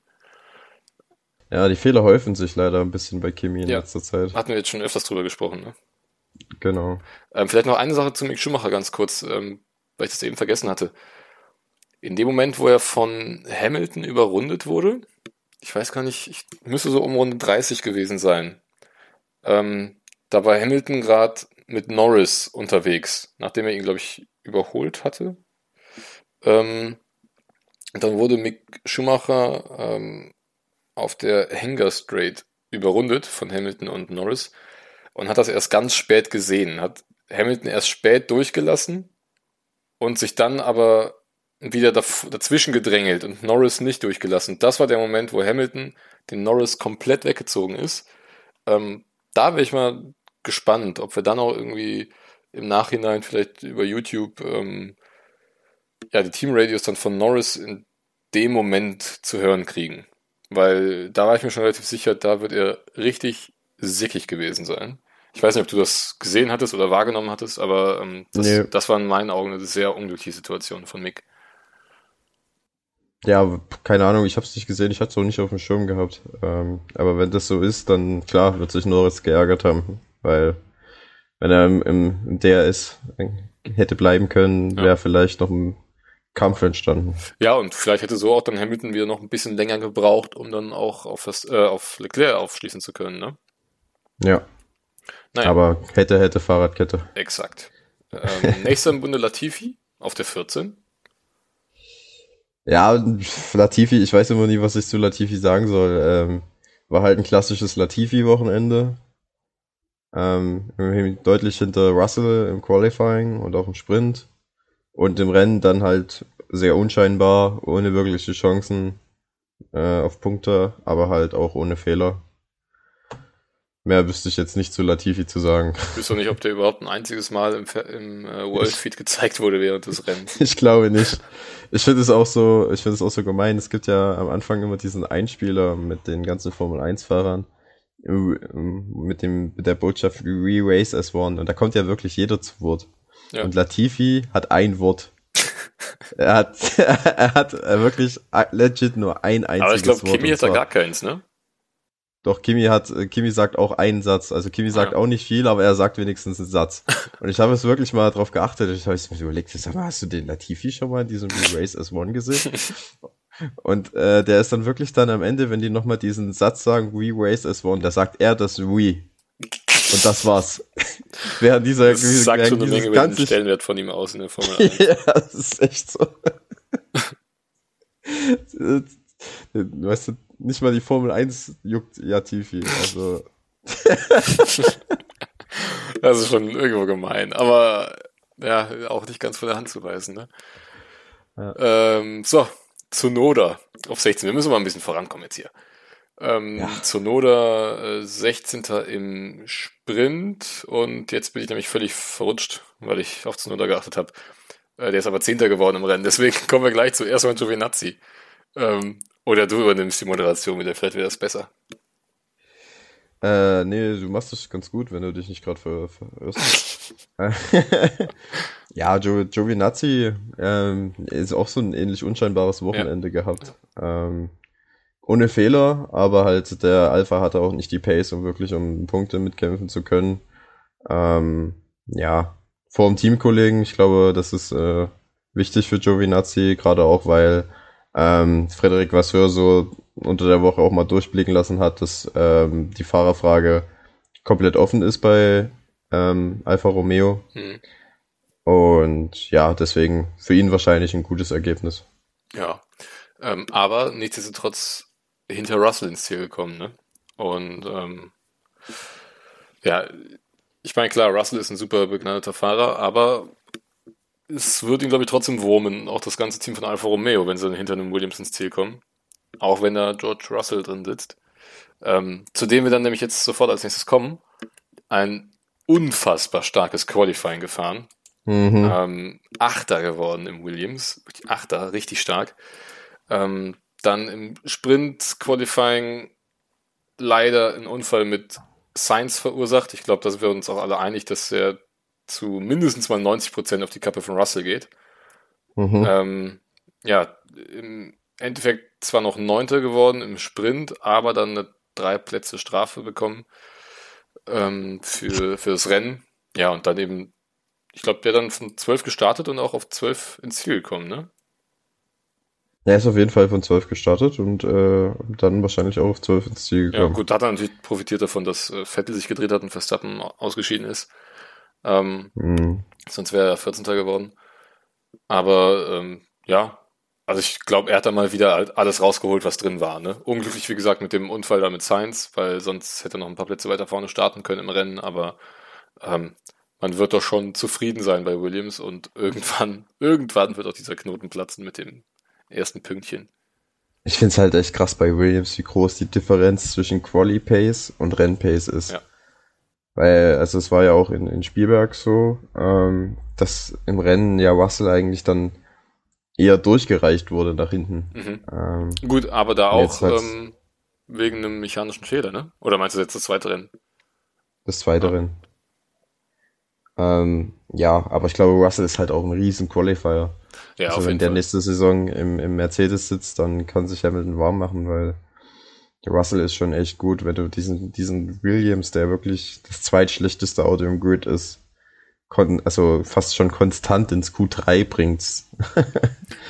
Ja, die Fehler häufen sich leider ein bisschen bei Kimi in ja. letzter Zeit. Hatten wir jetzt schon öfters drüber gesprochen, ne? Genau. Ähm, vielleicht noch eine Sache zu Mick Schumacher ganz kurz, ähm, weil ich das eben vergessen hatte. In dem Moment, wo er von Hamilton überrundet wurde, ich weiß gar nicht, ich müsste so um Runde 30 gewesen sein. Ähm, da war Hamilton gerade mit Norris unterwegs, nachdem er ihn, glaube ich, überholt hatte. Ähm, dann wurde Mick Schumacher ähm, auf der Hanger Straight überrundet von Hamilton und Norris und hat das erst ganz spät gesehen. Hat Hamilton erst spät durchgelassen und sich dann aber wieder dazwischen gedrängelt und Norris nicht durchgelassen. Das war der Moment, wo Hamilton den Norris komplett weggezogen ist. Ähm, da wäre ich mal gespannt, ob wir dann auch irgendwie im Nachhinein vielleicht über YouTube ähm, ja, die Teamradios dann von Norris in dem Moment zu hören kriegen. Weil da war ich mir schon relativ sicher, da wird er richtig sickig gewesen sein. Ich weiß nicht, ob du das gesehen hattest oder wahrgenommen hattest, aber ähm, das, nee. das war in meinen Augen eine sehr unglückliche Situation von Mick. Ja, keine Ahnung, ich habe es nicht gesehen, ich hatte es auch nicht auf dem Schirm gehabt. Ähm, aber wenn das so ist, dann klar, wird sich Norris geärgert haben, weil wenn er im, im, im DRS hätte bleiben können, wäre ja. vielleicht noch ein Kampf entstanden. Ja, und vielleicht hätte so auch dann Hamilton wieder noch ein bisschen länger gebraucht, um dann auch auf, das, äh, auf Leclerc aufschließen zu können, ne? Ja. Naja. Aber hätte, hätte Fahrradkette. Exakt. Ähm, nächster im Bunde Latifi auf der 14. Ja, Latifi, ich weiß immer nie, was ich zu Latifi sagen soll. Ähm, war halt ein klassisches Latifi-Wochenende. Ähm, deutlich hinter Russell im Qualifying und auch im Sprint. Und im Rennen dann halt sehr unscheinbar, ohne wirkliche Chancen äh, auf Punkte, aber halt auch ohne Fehler. Mehr wüsste ich jetzt nicht zu Latifi zu sagen. Ich wüsste nicht, ob der überhaupt ein einziges Mal im, im äh, World Feed gezeigt wurde während des Rennens. ich glaube nicht. Ich finde es auch so, ich finde es auch so gemein. Es gibt ja am Anfang immer diesen Einspieler mit den ganzen Formel 1 Fahrern mit dem mit der Botschaft We Race as One und da kommt ja wirklich jeder zu Wort. Ja. Und Latifi hat ein Wort. er hat er hat wirklich legit nur ein einziges Wort. Aber ich glaube, Kimi hat da gar keins, ne? Doch, Kimi hat, Kimi sagt auch einen Satz. Also Kimi sagt ja. auch nicht viel, aber er sagt wenigstens einen Satz. Und ich habe es wirklich mal drauf geachtet. Ich habe mir überlegt, sag mal, hast du den Latifi schon mal in diesem Race as One gesehen? Und äh, der ist dann wirklich dann am Ende, wenn die nochmal diesen Satz sagen, we race as one, da sagt er das we. Und das war's. während dieser das sagt schon eine Menge über den Stellenwert von ihm aus in der Formel 1. ja, das ist echt so. weißt du, nicht mal die Formel 1 juckt ja Tifi. Also. das ist schon irgendwo gemein. Aber ja, auch nicht ganz von der Hand zu weisen. Ne? Ja. Ähm, so, Zunoda auf 16. Wir müssen mal ein bisschen vorankommen jetzt hier. Ähm, ja. Zunoda äh, 16. im Sprint und jetzt bin ich nämlich völlig verrutscht, weil ich auf Zunoda geachtet habe. Äh, der ist aber 10. geworden im Rennen, deswegen kommen wir gleich zu erstmal Giovinazzi. Ähm, oder du übernimmst die Moderation wieder, vielleicht wäre das besser. Äh, nee, du machst das ganz gut, wenn du dich nicht gerade ver verirrst. ja, Gio Giovinazzi ähm, ist auch so ein ähnlich unscheinbares Wochenende ja. gehabt. Ähm, ohne Fehler, aber halt der Alpha hatte auch nicht die Pace, um wirklich um Punkte mitkämpfen zu können. Ähm, ja, vor dem Teamkollegen, ich glaube, das ist äh, wichtig für Giovinazzi, gerade auch, weil ähm, Frederik Vasseur so unter der Woche auch mal durchblicken lassen hat, dass ähm, die Fahrerfrage komplett offen ist bei ähm, Alfa Romeo. Hm. Und ja, deswegen für ihn wahrscheinlich ein gutes Ergebnis. Ja, ähm, aber nichtsdestotrotz hinter Russell ins Ziel gekommen, ne? Und ähm, ja, ich meine, klar, Russell ist ein super begnadeter Fahrer, aber es wird ihn, glaube ich, trotzdem wurmen, auch das ganze Team von Alfa Romeo, wenn sie dann hinter einem Williams ins Ziel kommen. Auch wenn da George Russell drin sitzt. Ähm, zu dem wir dann nämlich jetzt sofort als nächstes kommen. Ein unfassbar starkes Qualifying gefahren. Mhm. Ähm, Achter geworden im Williams. Achter, richtig stark. Ähm, dann im Sprint-Qualifying leider ein Unfall mit Sainz verursacht. Ich glaube, da sind wir uns auch alle einig, dass er zu mindestens mal 90% auf die Kappe von Russell geht. Mhm. Ähm, ja, im Endeffekt zwar noch Neunter geworden im Sprint, aber dann eine drei Plätze Strafe bekommen ähm, für, für das Rennen. Ja, und dann eben, ich glaube, der dann von 12 gestartet und auch auf 12 ins Ziel gekommen, ne? Er ist auf jeden Fall von 12 gestartet und äh, dann wahrscheinlich auch auf 12 ins Ziel gekommen. Ja, gut, da hat er natürlich profitiert davon, dass äh, Vettel sich gedreht hat und Verstappen ausgeschieden ist. Ähm, mhm. Sonst wäre er 14. geworden. Aber ähm, ja, also ich glaube, er hat da mal wieder alles rausgeholt, was drin war. Ne? Unglücklich, wie gesagt, mit dem Unfall da mit Sainz, weil sonst hätte er noch ein paar Plätze weiter vorne starten können im Rennen, aber ähm, man wird doch schon zufrieden sein bei Williams und irgendwann, irgendwann wird auch dieser Knoten platzen mit dem ersten Pünktchen. Ich finde es halt echt krass bei Williams, wie groß die Differenz zwischen Quali Pace und Renn Pace ist. Ja. Weil, also es war ja auch in, in Spielberg so, ähm, dass im Rennen ja Russell eigentlich dann eher durchgereicht wurde nach hinten. Mhm. Ähm, Gut, aber da auch ähm, wegen einem mechanischen Fehler, ne? Oder meinst du jetzt das zweite Rennen? Das zweite ja. Rennen. Ähm, ja, aber ich glaube, Russell ist halt auch ein riesen Qualifier. Ja, also wenn der Fall. nächste Saison im, im Mercedes sitzt, dann kann sich Hamilton warm machen, weil der Russell ist schon echt gut, wenn du diesen, diesen Williams, der wirklich das zweitschlechteste Auto im Grid ist, also fast schon konstant ins Q3 bringst.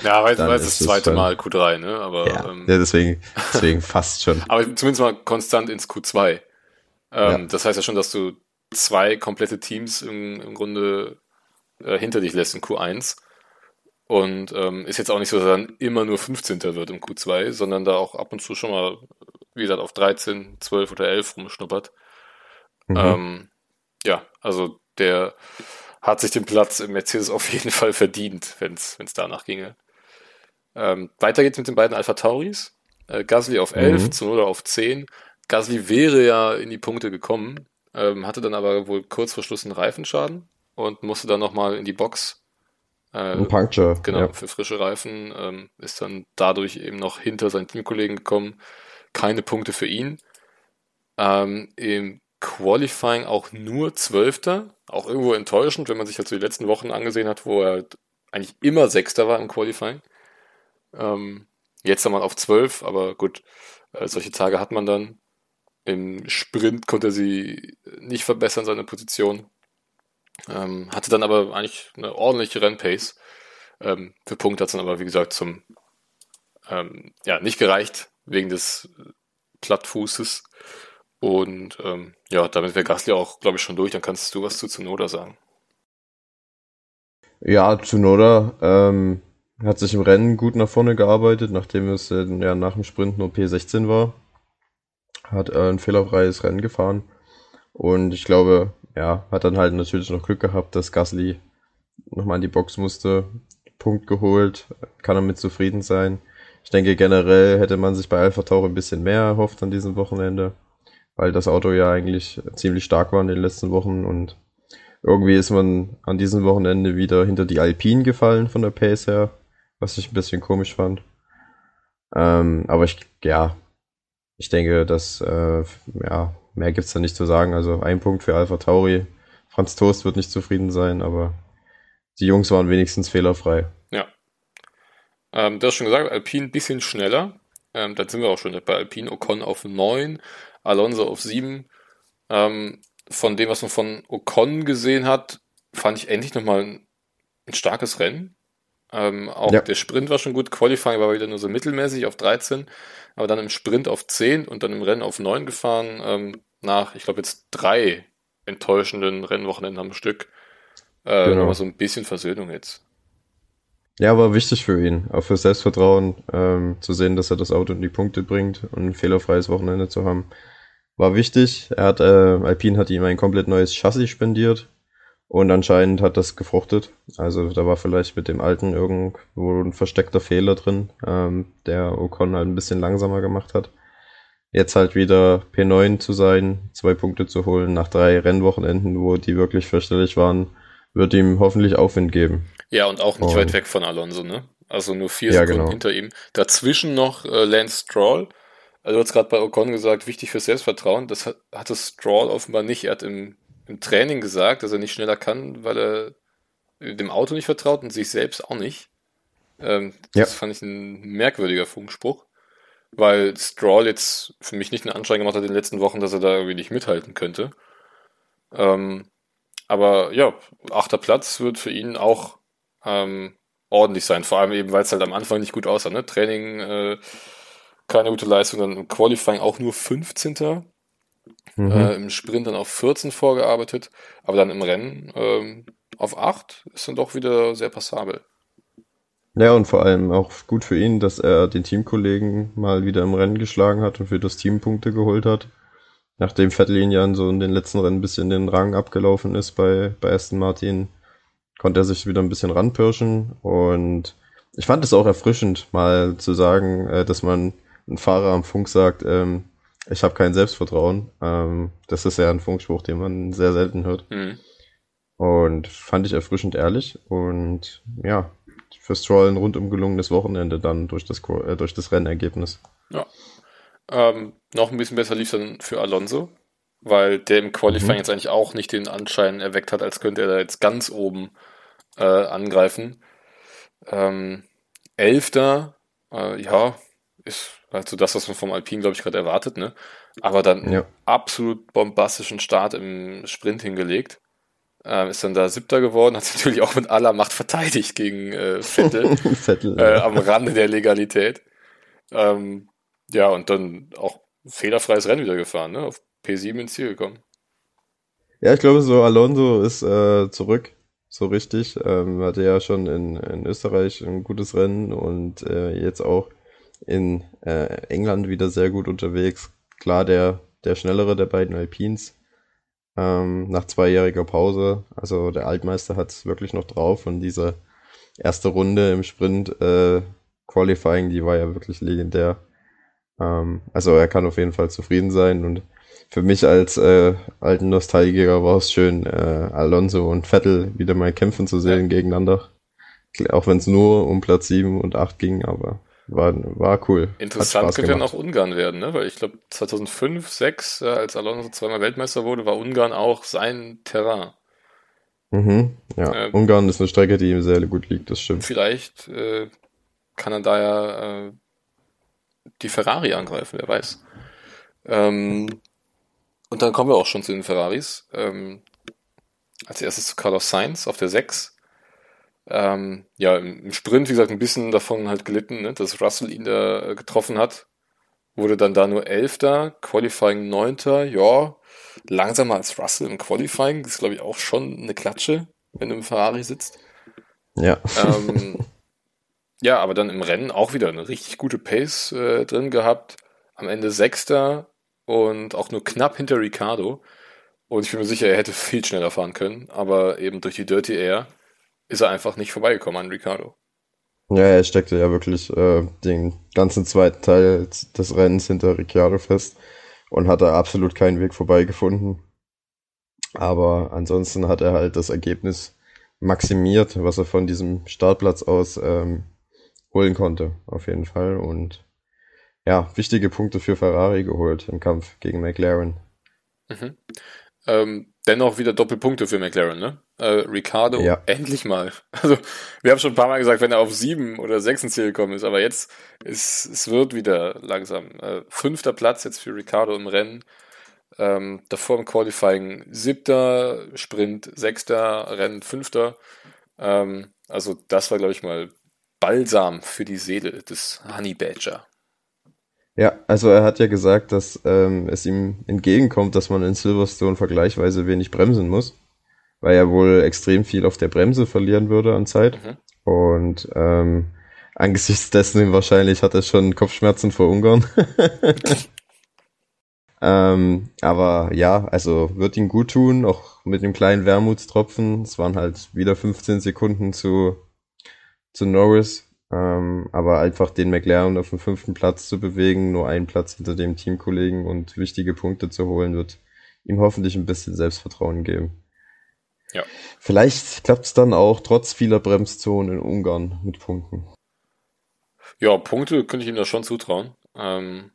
ja, weil, es das zweite schon, Mal Q3, ne? Aber, ja, ähm, ja deswegen, deswegen fast schon. Aber zumindest mal konstant ins Q2. Ähm, ja. Das heißt ja schon, dass du zwei komplette Teams im, im Grunde äh, hinter dich lässt in Q1. Und ähm, ist jetzt auch nicht so, dass er dann immer nur 15. wird im Q2, sondern da auch ab und zu schon mal, wie gesagt, auf 13, 12 oder 11 rumschnuppert. Mhm. Ähm, ja, also der hat sich den Platz im Mercedes auf jeden Fall verdient, wenn es danach ginge. Ähm, weiter geht's mit den beiden Alpha Tauris. Äh, Gasly auf 11, mhm. Zunoda auf 10. Gasly wäre ja in die Punkte gekommen, ähm, hatte dann aber wohl kurz vor Schluss einen Reifenschaden und musste dann nochmal in die Box. Äh, Ein Puncture. Genau, ja. für frische Reifen. Ähm, ist dann dadurch eben noch hinter seinen Teamkollegen gekommen. Keine Punkte für ihn. Ähm, Im Qualifying auch nur Zwölfter. Auch irgendwo enttäuschend, wenn man sich halt so die letzten Wochen angesehen hat, wo er eigentlich immer Sechster war im Qualifying. Ähm, jetzt einmal auf zwölf, aber gut, äh, solche Tage hat man dann. Im Sprint konnte er sie nicht verbessern, seine Position. Ähm, hatte dann aber eigentlich eine ordentliche Rennpace. Ähm, für Punkte hat es dann aber, wie gesagt, zum ähm, ja, nicht gereicht, wegen des Plattfußes. Und ähm, ja, damit wäre Gasly auch, glaube ich, schon durch. Dann kannst du was zu Tsunoda sagen. Ja, Tsunoda ähm, hat sich im Rennen gut nach vorne gearbeitet, nachdem es äh, ja, nach dem Sprint nur P16 war. Hat äh, ein fehlerfreies Rennen gefahren. Und ich glaube, ja, hat dann halt natürlich noch Glück gehabt, dass Gasly nochmal in die Box musste. Punkt geholt, kann damit zufrieden sein. Ich denke, generell hätte man sich bei Alpha Tauri ein bisschen mehr erhofft an diesem Wochenende weil das Auto ja eigentlich ziemlich stark war in den letzten Wochen und irgendwie ist man an diesem Wochenende wieder hinter die Alpine gefallen von der Pace her, was ich ein bisschen komisch fand. Ähm, aber ich, ja, ich denke, dass, äh, ja, mehr gibt's da nicht zu sagen. Also ein Punkt für Alpha Tauri. Franz Toast wird nicht zufrieden sein, aber die Jungs waren wenigstens fehlerfrei. Ähm, du hast schon gesagt, Alpine ein bisschen schneller. Ähm, dann sind wir auch schon bei Alpine. Ocon auf 9, Alonso auf 7. Ähm, von dem, was man von Ocon gesehen hat, fand ich endlich nochmal ein, ein starkes Rennen. Ähm, auch ja. der Sprint war schon gut, Qualifying war wieder nur so mittelmäßig auf 13, aber dann im Sprint auf 10 und dann im Rennen auf 9 gefahren, ähm, nach, ich glaube, jetzt drei enttäuschenden Rennwochenenden am Stück. Äh, genau. Aber so ein bisschen Versöhnung jetzt. Ja, war wichtig für ihn, auch für Selbstvertrauen, ähm, zu sehen, dass er das Auto in die Punkte bringt und ein fehlerfreies Wochenende zu haben war wichtig. Er hat, äh, Alpine hat ihm ein komplett neues Chassis spendiert und anscheinend hat das gefruchtet. Also da war vielleicht mit dem alten irgendwo ein versteckter Fehler drin, ähm, der Ocon halt ein bisschen langsamer gemacht hat. Jetzt halt wieder P9 zu sein, zwei Punkte zu holen nach drei Rennwochenenden, wo die wirklich fürchterlich waren, wird ihm hoffentlich Aufwind geben. Ja, und auch nicht und, weit weg von Alonso, ne? Also nur vier ja, Sekunden genau. hinter ihm. Dazwischen noch äh, Lance Stroll, also du hast gerade bei Ocon gesagt, wichtig fürs Selbstvertrauen. Das hat, hatte Stroll offenbar nicht. Er hat im, im Training gesagt, dass er nicht schneller kann, weil er dem Auto nicht vertraut und sich selbst auch nicht. Ähm, das ja. fand ich ein merkwürdiger Funkspruch, weil Stroll jetzt für mich nicht einen Anschein gemacht hat in den letzten Wochen, dass er da irgendwie nicht mithalten könnte. Ähm, aber ja, achter Platz wird für ihn auch ähm, ordentlich sein, vor allem eben, weil es halt am Anfang nicht gut aussah. Ne? Training äh, keine gute Leistung, dann im Qualifying auch nur 15. Mhm. Äh, Im Sprint dann auf 14 vorgearbeitet, aber dann im Rennen ähm, auf 8 ist dann doch wieder sehr passabel. Ja, und vor allem auch gut für ihn, dass er den Teamkollegen mal wieder im Rennen geschlagen hat und für das Team Punkte geholt hat. Nachdem Vettel ihn ja so in den letzten Rennen ein bisschen den Rang abgelaufen ist bei, bei Aston Martin, konnte er sich wieder ein bisschen ranpirschen und ich fand es auch erfrischend, mal zu sagen, äh, dass man ein Fahrer am Funk sagt, ähm, ich habe kein Selbstvertrauen. Ähm, das ist ja ein Funkspruch, den man sehr selten hört. Mhm. Und fand ich erfrischend ehrlich. Und ja, für Stroll ein rundum gelungenes Wochenende dann durch das, äh, durch das Rennergebnis. Ja. Ähm, noch ein bisschen besser lief dann für Alonso, weil der im Qualifying mhm. jetzt eigentlich auch nicht den Anschein erweckt hat, als könnte er da jetzt ganz oben äh, angreifen. Ähm, Elfter, äh, ja, ist halt so das, was man vom Alpin, glaube ich, gerade erwartet, ne? Aber dann ja. absolut bombastischen Start im Sprint hingelegt. Ähm, ist dann da Siebter geworden, hat natürlich auch mit aller Macht verteidigt gegen äh, Vettel, Vettel äh, am Rande der Legalität. Ähm, ja, und dann auch fehlerfreies Rennen wieder gefahren, ne? Auf P7 ins Ziel gekommen. Ja, ich glaube, so Alonso ist äh, zurück, so richtig. Ähm, hatte ja schon in, in Österreich ein gutes Rennen und äh, jetzt auch in äh, England wieder sehr gut unterwegs. Klar, der, der schnellere der beiden Alpins ähm, nach zweijähriger Pause. Also der Altmeister hat es wirklich noch drauf und diese erste Runde im Sprint äh, Qualifying, die war ja wirklich legendär. Ähm, also er kann auf jeden Fall zufrieden sein und für mich als äh, alten Nostalgiker war es schön, äh, Alonso und Vettel wieder mal kämpfen zu sehen ja. gegeneinander. Auch wenn es nur um Platz 7 und 8 ging, aber war, war cool. Interessant könnte dann auch Ungarn werden, ne? Weil ich glaube 2005, 6, äh, als Alonso zweimal Weltmeister wurde, war Ungarn auch sein Terrain. Mhm, ja. Äh, Ungarn ist eine Strecke, die ihm sehr gut liegt, das stimmt. Vielleicht äh, kann er da ja äh, die Ferrari angreifen, wer weiß. Ähm, und dann kommen wir auch schon zu den Ferraris. Ähm, als erstes zu Carlos Sainz auf der 6. Ähm, ja, im Sprint, wie gesagt, ein bisschen davon halt gelitten, ne, dass Russell ihn da äh, getroffen hat. Wurde dann da nur Elfter, Qualifying Neunter, ja, langsamer als Russell im Qualifying, das ist glaube ich auch schon eine Klatsche, wenn du im Ferrari sitzt. Ja. Ähm, ja, aber dann im Rennen auch wieder eine richtig gute Pace äh, drin gehabt. Am Ende Sechster und auch nur knapp hinter Ricardo. Und ich bin mir sicher, er hätte viel schneller fahren können, aber eben durch die Dirty Air ist er einfach nicht vorbeigekommen an Ricardo. Ja, er steckte ja wirklich äh, den ganzen zweiten Teil des Rennens hinter Ricciardo fest und hat da absolut keinen Weg vorbei gefunden. Aber ansonsten hat er halt das Ergebnis maximiert, was er von diesem Startplatz aus ähm, holen konnte, auf jeden Fall. Und ja, wichtige Punkte für Ferrari geholt im Kampf gegen McLaren. Mhm. Ähm, dennoch wieder Doppelpunkte für McLaren, ne? Äh, Ricardo, ja. endlich mal. Also, wir haben schon ein paar Mal gesagt, wenn er auf sieben oder sechs ins Ziel gekommen ist, aber jetzt ist, es wird wieder langsam. Äh, fünfter Platz jetzt für Ricardo im Rennen. Ähm, davor im Qualifying siebter, Sprint sechster, Rennen fünfter. Ähm, also, das war, glaube ich, mal Balsam für die Seele des Honey Badger. Ja, also er hat ja gesagt, dass ähm, es ihm entgegenkommt, dass man in Silverstone vergleichsweise wenig bremsen muss, weil er wohl extrem viel auf der Bremse verlieren würde an Zeit. Mhm. Und ähm, angesichts dessen wahrscheinlich hat er schon Kopfschmerzen vor Ungarn. ähm, aber ja, also wird ihm gut tun, auch mit dem kleinen Wermutstropfen. Es waren halt wieder 15 Sekunden zu, zu Norris. Ähm, aber einfach den McLaren auf den fünften Platz zu bewegen, nur einen Platz hinter dem Teamkollegen und wichtige Punkte zu holen, wird ihm hoffentlich ein bisschen Selbstvertrauen geben. Ja. Vielleicht klappt es dann auch trotz vieler Bremszonen in Ungarn mit Punkten. Ja, Punkte könnte ich ihm da schon zutrauen. Ähm,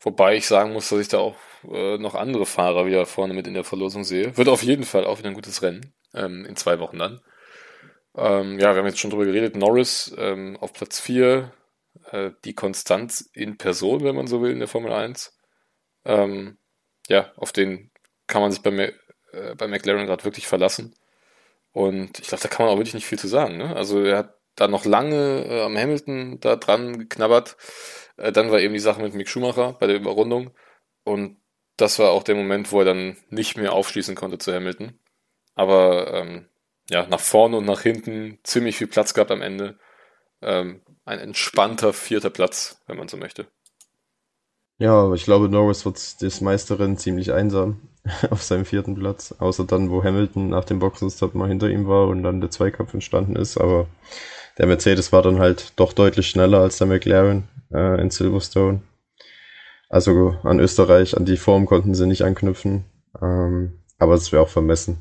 wobei ich sagen muss, dass ich da auch äh, noch andere Fahrer wieder vorne mit in der Verlosung sehe. Wird auf jeden Fall auch wieder ein gutes Rennen. Ähm, in zwei Wochen dann. Ähm, ja, wir haben jetzt schon drüber geredet. Norris ähm, auf Platz 4, äh, die Konstanz in Person, wenn man so will, in der Formel 1. Ähm, ja, auf den kann man sich bei, äh, bei McLaren gerade wirklich verlassen. Und ich glaube, da kann man auch wirklich nicht viel zu sagen. Ne? Also er hat da noch lange äh, am Hamilton da dran geknabbert. Äh, dann war eben die Sache mit Mick Schumacher bei der Überrundung. Und das war auch der Moment, wo er dann nicht mehr aufschließen konnte zu Hamilton. Aber ähm, ja, nach vorne und nach hinten ziemlich viel Platz gehabt am Ende. Ähm, ein entspannter vierter Platz, wenn man so möchte. Ja, aber ich glaube, Norris wird das Meisterin ziemlich einsam auf seinem vierten Platz. Außer dann, wo Hamilton nach dem Boxenstopp mal hinter ihm war und dann der Zweikampf entstanden ist. Aber der Mercedes war dann halt doch deutlich schneller als der McLaren äh, in Silverstone. Also an Österreich, an die Form konnten sie nicht anknüpfen. Ähm, aber es wäre auch vermessen.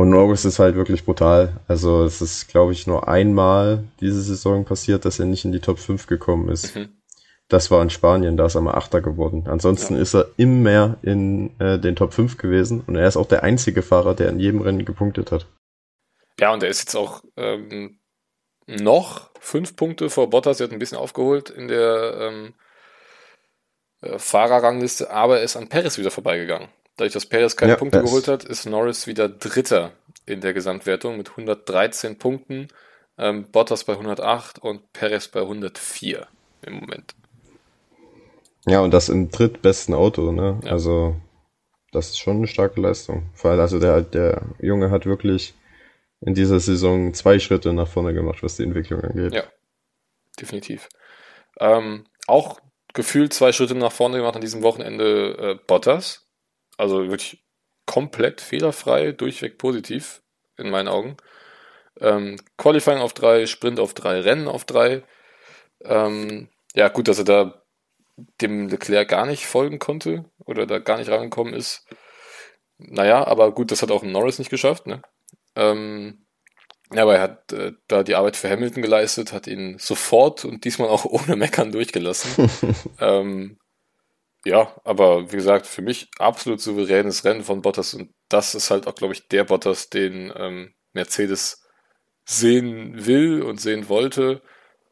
Und Norris ist halt wirklich brutal. Also es ist, glaube ich, nur einmal diese Saison passiert, dass er nicht in die Top 5 gekommen ist. Mhm. Das war in Spanien, da ist er mal Achter geworden. Ansonsten ja. ist er immer in äh, den Top 5 gewesen und er ist auch der einzige Fahrer, der in jedem Rennen gepunktet hat. Ja, und er ist jetzt auch ähm, noch fünf Punkte vor Bottas. Er hat ein bisschen aufgeholt in der ähm, äh, Fahrerrangliste, aber er ist an Perez wieder vorbeigegangen. Dadurch, dass Perez keine ja, Punkte geholt hat, ist Norris wieder Dritter in der Gesamtwertung mit 113 Punkten. Ähm, Bottas bei 108 und Perez bei 104 im Moment. Ja, und das im drittbesten Auto, ne? Ja. Also, das ist schon eine starke Leistung. Vor allem, also der, der Junge hat wirklich in dieser Saison zwei Schritte nach vorne gemacht, was die Entwicklung angeht. Ja, definitiv. Ähm, auch gefühlt zwei Schritte nach vorne gemacht an diesem Wochenende äh, Bottas. Also wirklich komplett fehlerfrei, durchweg positiv in meinen Augen. Ähm, Qualifying auf drei, Sprint auf drei, Rennen auf drei. Ähm, ja, gut, dass er da dem Leclerc gar nicht folgen konnte oder da gar nicht rangekommen ist. Naja, aber gut, das hat auch Norris nicht geschafft. Ne? Ähm, ja, aber er hat äh, da die Arbeit für Hamilton geleistet, hat ihn sofort und diesmal auch ohne Meckern durchgelassen. ähm, ja, aber wie gesagt, für mich absolut souveränes Rennen von Bottas und das ist halt auch, glaube ich, der Bottas, den ähm, Mercedes sehen will und sehen wollte.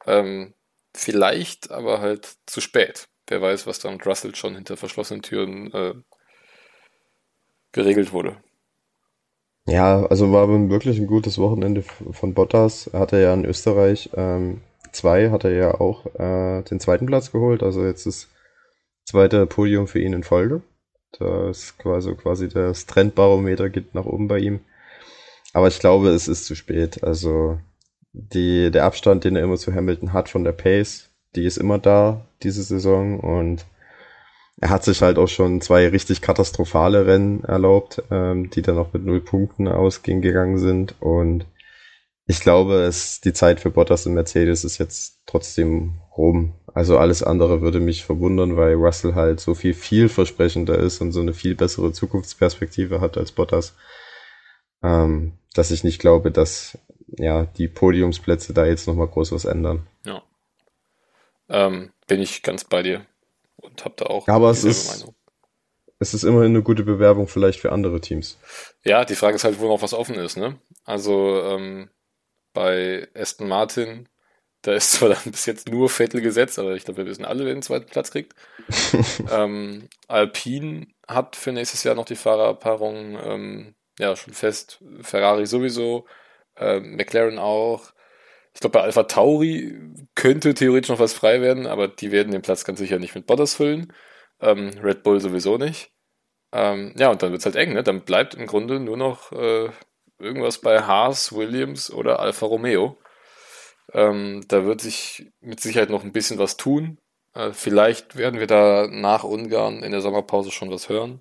Ähm, vielleicht aber halt zu spät. Wer weiß, was da mit Russell schon hinter verschlossenen Türen äh, geregelt wurde. Ja, also war wirklich ein gutes Wochenende von Bottas. Er hatte ja in Österreich ähm, zwei, hat er ja auch äh, den zweiten Platz geholt. Also jetzt das zweite Podium für ihn in Folge. Das quasi, quasi das Trendbarometer geht nach oben bei ihm. Aber ich glaube, es ist zu spät. Also die, der Abstand, den er immer zu Hamilton hat von der Pace, die ist immer da diese Saison und er hat sich halt auch schon zwei richtig katastrophale Rennen erlaubt, ähm, die dann auch mit null Punkten ausgehen gegangen sind. Und ich glaube, es die Zeit für Bottas und Mercedes ist jetzt trotzdem rum. Also alles andere würde mich verwundern, weil Russell halt so viel vielversprechender ist und so eine viel bessere Zukunftsperspektive hat als Bottas, ähm, dass ich nicht glaube, dass ja die Podiumsplätze da jetzt nochmal groß was ändern. Ja. Ähm, bin ich ganz bei dir und habe da auch ja, aber es ist, Meinung. Es ist immerhin eine gute Bewerbung vielleicht für andere Teams. Ja, die Frage ist halt, wo noch was offen ist. Ne? Also ähm, bei Aston Martin, da ist zwar dann bis jetzt nur Vettel gesetzt, aber ich glaube, wir wissen alle, wer den zweiten Platz kriegt. ähm, Alpine hat für nächstes Jahr noch die Fahrerpaarung ähm, ja schon fest. Ferrari sowieso, äh, McLaren auch. Ich glaube, bei Alpha Tauri könnte theoretisch noch was frei werden, aber die werden den Platz ganz sicher nicht mit Bottas füllen. Ähm, Red Bull sowieso nicht. Ähm, ja, und dann wird es halt eng, ne? Dann bleibt im Grunde nur noch äh, irgendwas bei Haas, Williams oder Alfa Romeo. Ähm, da wird sich mit Sicherheit noch ein bisschen was tun. Äh, vielleicht werden wir da nach Ungarn in der Sommerpause schon was hören.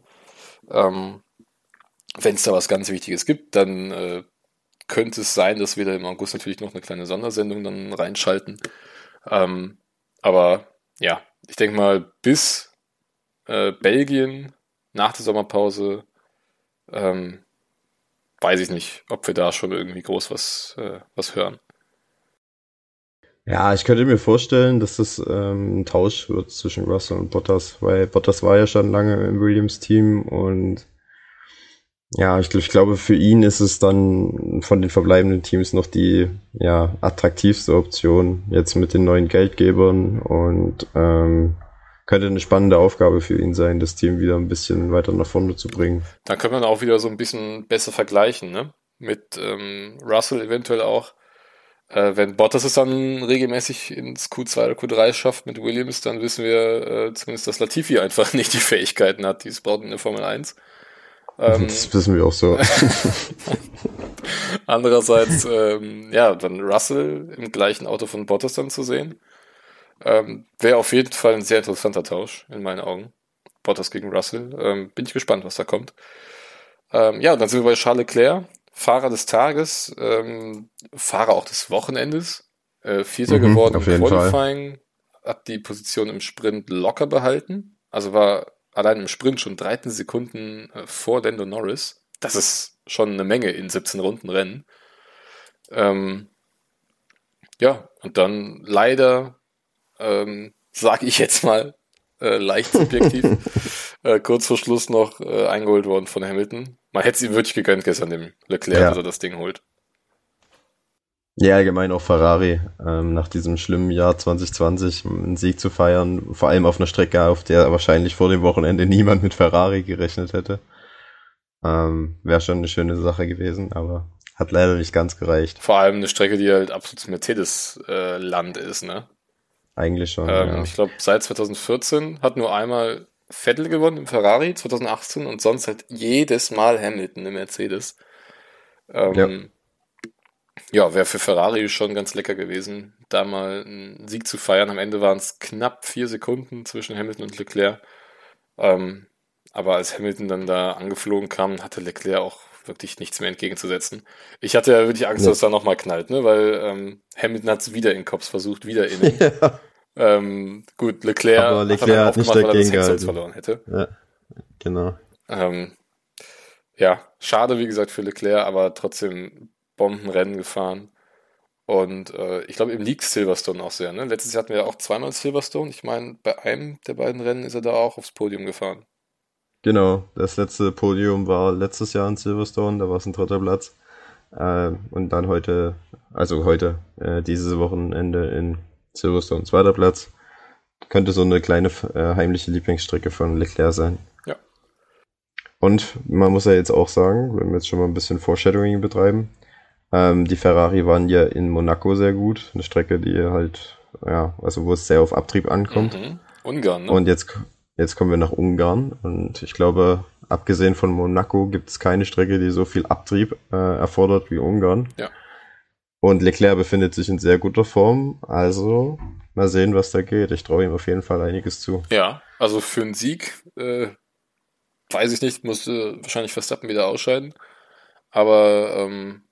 Ähm, Wenn es da was ganz Wichtiges gibt, dann äh, könnte es sein, dass wir da im August natürlich noch eine kleine Sondersendung dann reinschalten. Ähm, aber ja, ich denke mal, bis äh, Belgien nach der Sommerpause ähm, weiß ich nicht, ob wir da schon irgendwie groß was, äh, was hören. Ja, ich könnte mir vorstellen, dass das ähm, ein Tausch wird zwischen Russell und Bottas, weil Bottas war ja schon lange im Williams-Team und ja, ich, ich glaube, für ihn ist es dann von den verbleibenden Teams noch die ja, attraktivste Option, jetzt mit den neuen Geldgebern und ähm, könnte eine spannende Aufgabe für ihn sein, das Team wieder ein bisschen weiter nach vorne zu bringen. Dann können wir auch wieder so ein bisschen besser vergleichen, ne? Mit ähm, Russell eventuell auch. Äh, wenn Bottas es dann regelmäßig ins Q2 oder Q3 schafft mit Williams, dann wissen wir äh, zumindest, dass Latifi einfach nicht die Fähigkeiten hat, die es braucht in der Formel 1. Ähm, das wissen wir auch so. Andererseits, ähm, ja, dann Russell im gleichen Auto von Bottas dann zu sehen, ähm, wäre auf jeden Fall ein sehr interessanter Tausch in meinen Augen. Bottas gegen Russell. Ähm, bin ich gespannt, was da kommt. Ähm, ja, dann sind wir bei Charles Leclerc, Fahrer des Tages, ähm, Fahrer auch des Wochenendes, äh, Vierter mhm, geworden im Qualifying, hat die Position im Sprint locker behalten. Also war allein im Sprint schon 13 Sekunden äh, vor Lando Norris. Das ist schon eine Menge in 17 Runden Rennen. Ähm, ja, und dann leider, ähm, sage ich jetzt mal, äh, leicht subjektiv, äh, kurz vor Schluss noch äh, eingeholt worden von Hamilton. Man hätte es ihm wirklich gegönnt gestern dem Leclerc, ja. dass er das Ding holt. Ja, allgemein auch Ferrari, ähm, nach diesem schlimmen Jahr 2020 einen Sieg zu feiern, vor allem auf einer Strecke, auf der wahrscheinlich vor dem Wochenende niemand mit Ferrari gerechnet hätte. Ähm, Wäre schon eine schöne Sache gewesen, aber hat leider nicht ganz gereicht. Vor allem eine Strecke, die halt absolut Mercedes-Land äh, ist, ne? Eigentlich schon. Ähm, ja. Ich glaube, seit 2014 hat nur einmal Vettel gewonnen im Ferrari, 2018 und sonst halt jedes Mal Hamilton im Mercedes. Ähm, ja ja, wäre für Ferrari schon ganz lecker gewesen, da mal einen Sieg zu feiern. Am Ende waren es knapp vier Sekunden zwischen Hamilton und Leclerc. Ähm, aber als Hamilton dann da angeflogen kam, hatte Leclerc auch wirklich nichts mehr entgegenzusetzen. Ich hatte ja wirklich Angst, nee. dass es da nochmal knallt, ne? weil ähm, Hamilton hat es wieder in Cops versucht, wieder innen. Ja. Ähm, gut, Leclerc, aber Leclerc hat, hat nicht dagegen gehalten. verloren hätte. Ja, genau. Ähm, ja, schade, wie gesagt, für Leclerc, aber trotzdem Bombenrennen gefahren. Und äh, ich glaube, ihm liegt Silverstone auch sehr. Ne? Letztes Jahr hatten wir ja auch zweimal Silverstone. Ich meine, bei einem der beiden Rennen ist er da auch aufs Podium gefahren. Genau, das letzte Podium war letztes Jahr in Silverstone, da war es ein dritter Platz. Äh, und dann heute, also heute, äh, dieses Wochenende in Silverstone zweiter Platz. Könnte so eine kleine äh, heimliche Lieblingsstrecke von Leclerc sein. Ja. Und man muss ja jetzt auch sagen, wenn wir jetzt schon mal ein bisschen Foreshadowing betreiben, ähm, die Ferrari waren ja in Monaco sehr gut. Eine Strecke, die halt, ja, also wo es sehr auf Abtrieb ankommt. Mhm. Ungarn, ne? Und jetzt, jetzt kommen wir nach Ungarn. Und ich glaube, abgesehen von Monaco gibt es keine Strecke, die so viel Abtrieb äh, erfordert wie Ungarn. Ja. Und Leclerc befindet sich in sehr guter Form. Also mal sehen, was da geht. Ich traue ihm auf jeden Fall einiges zu. Ja, also für einen Sieg, äh, weiß ich nicht, musste wahrscheinlich Verstappen wieder ausscheiden. Aber ähm,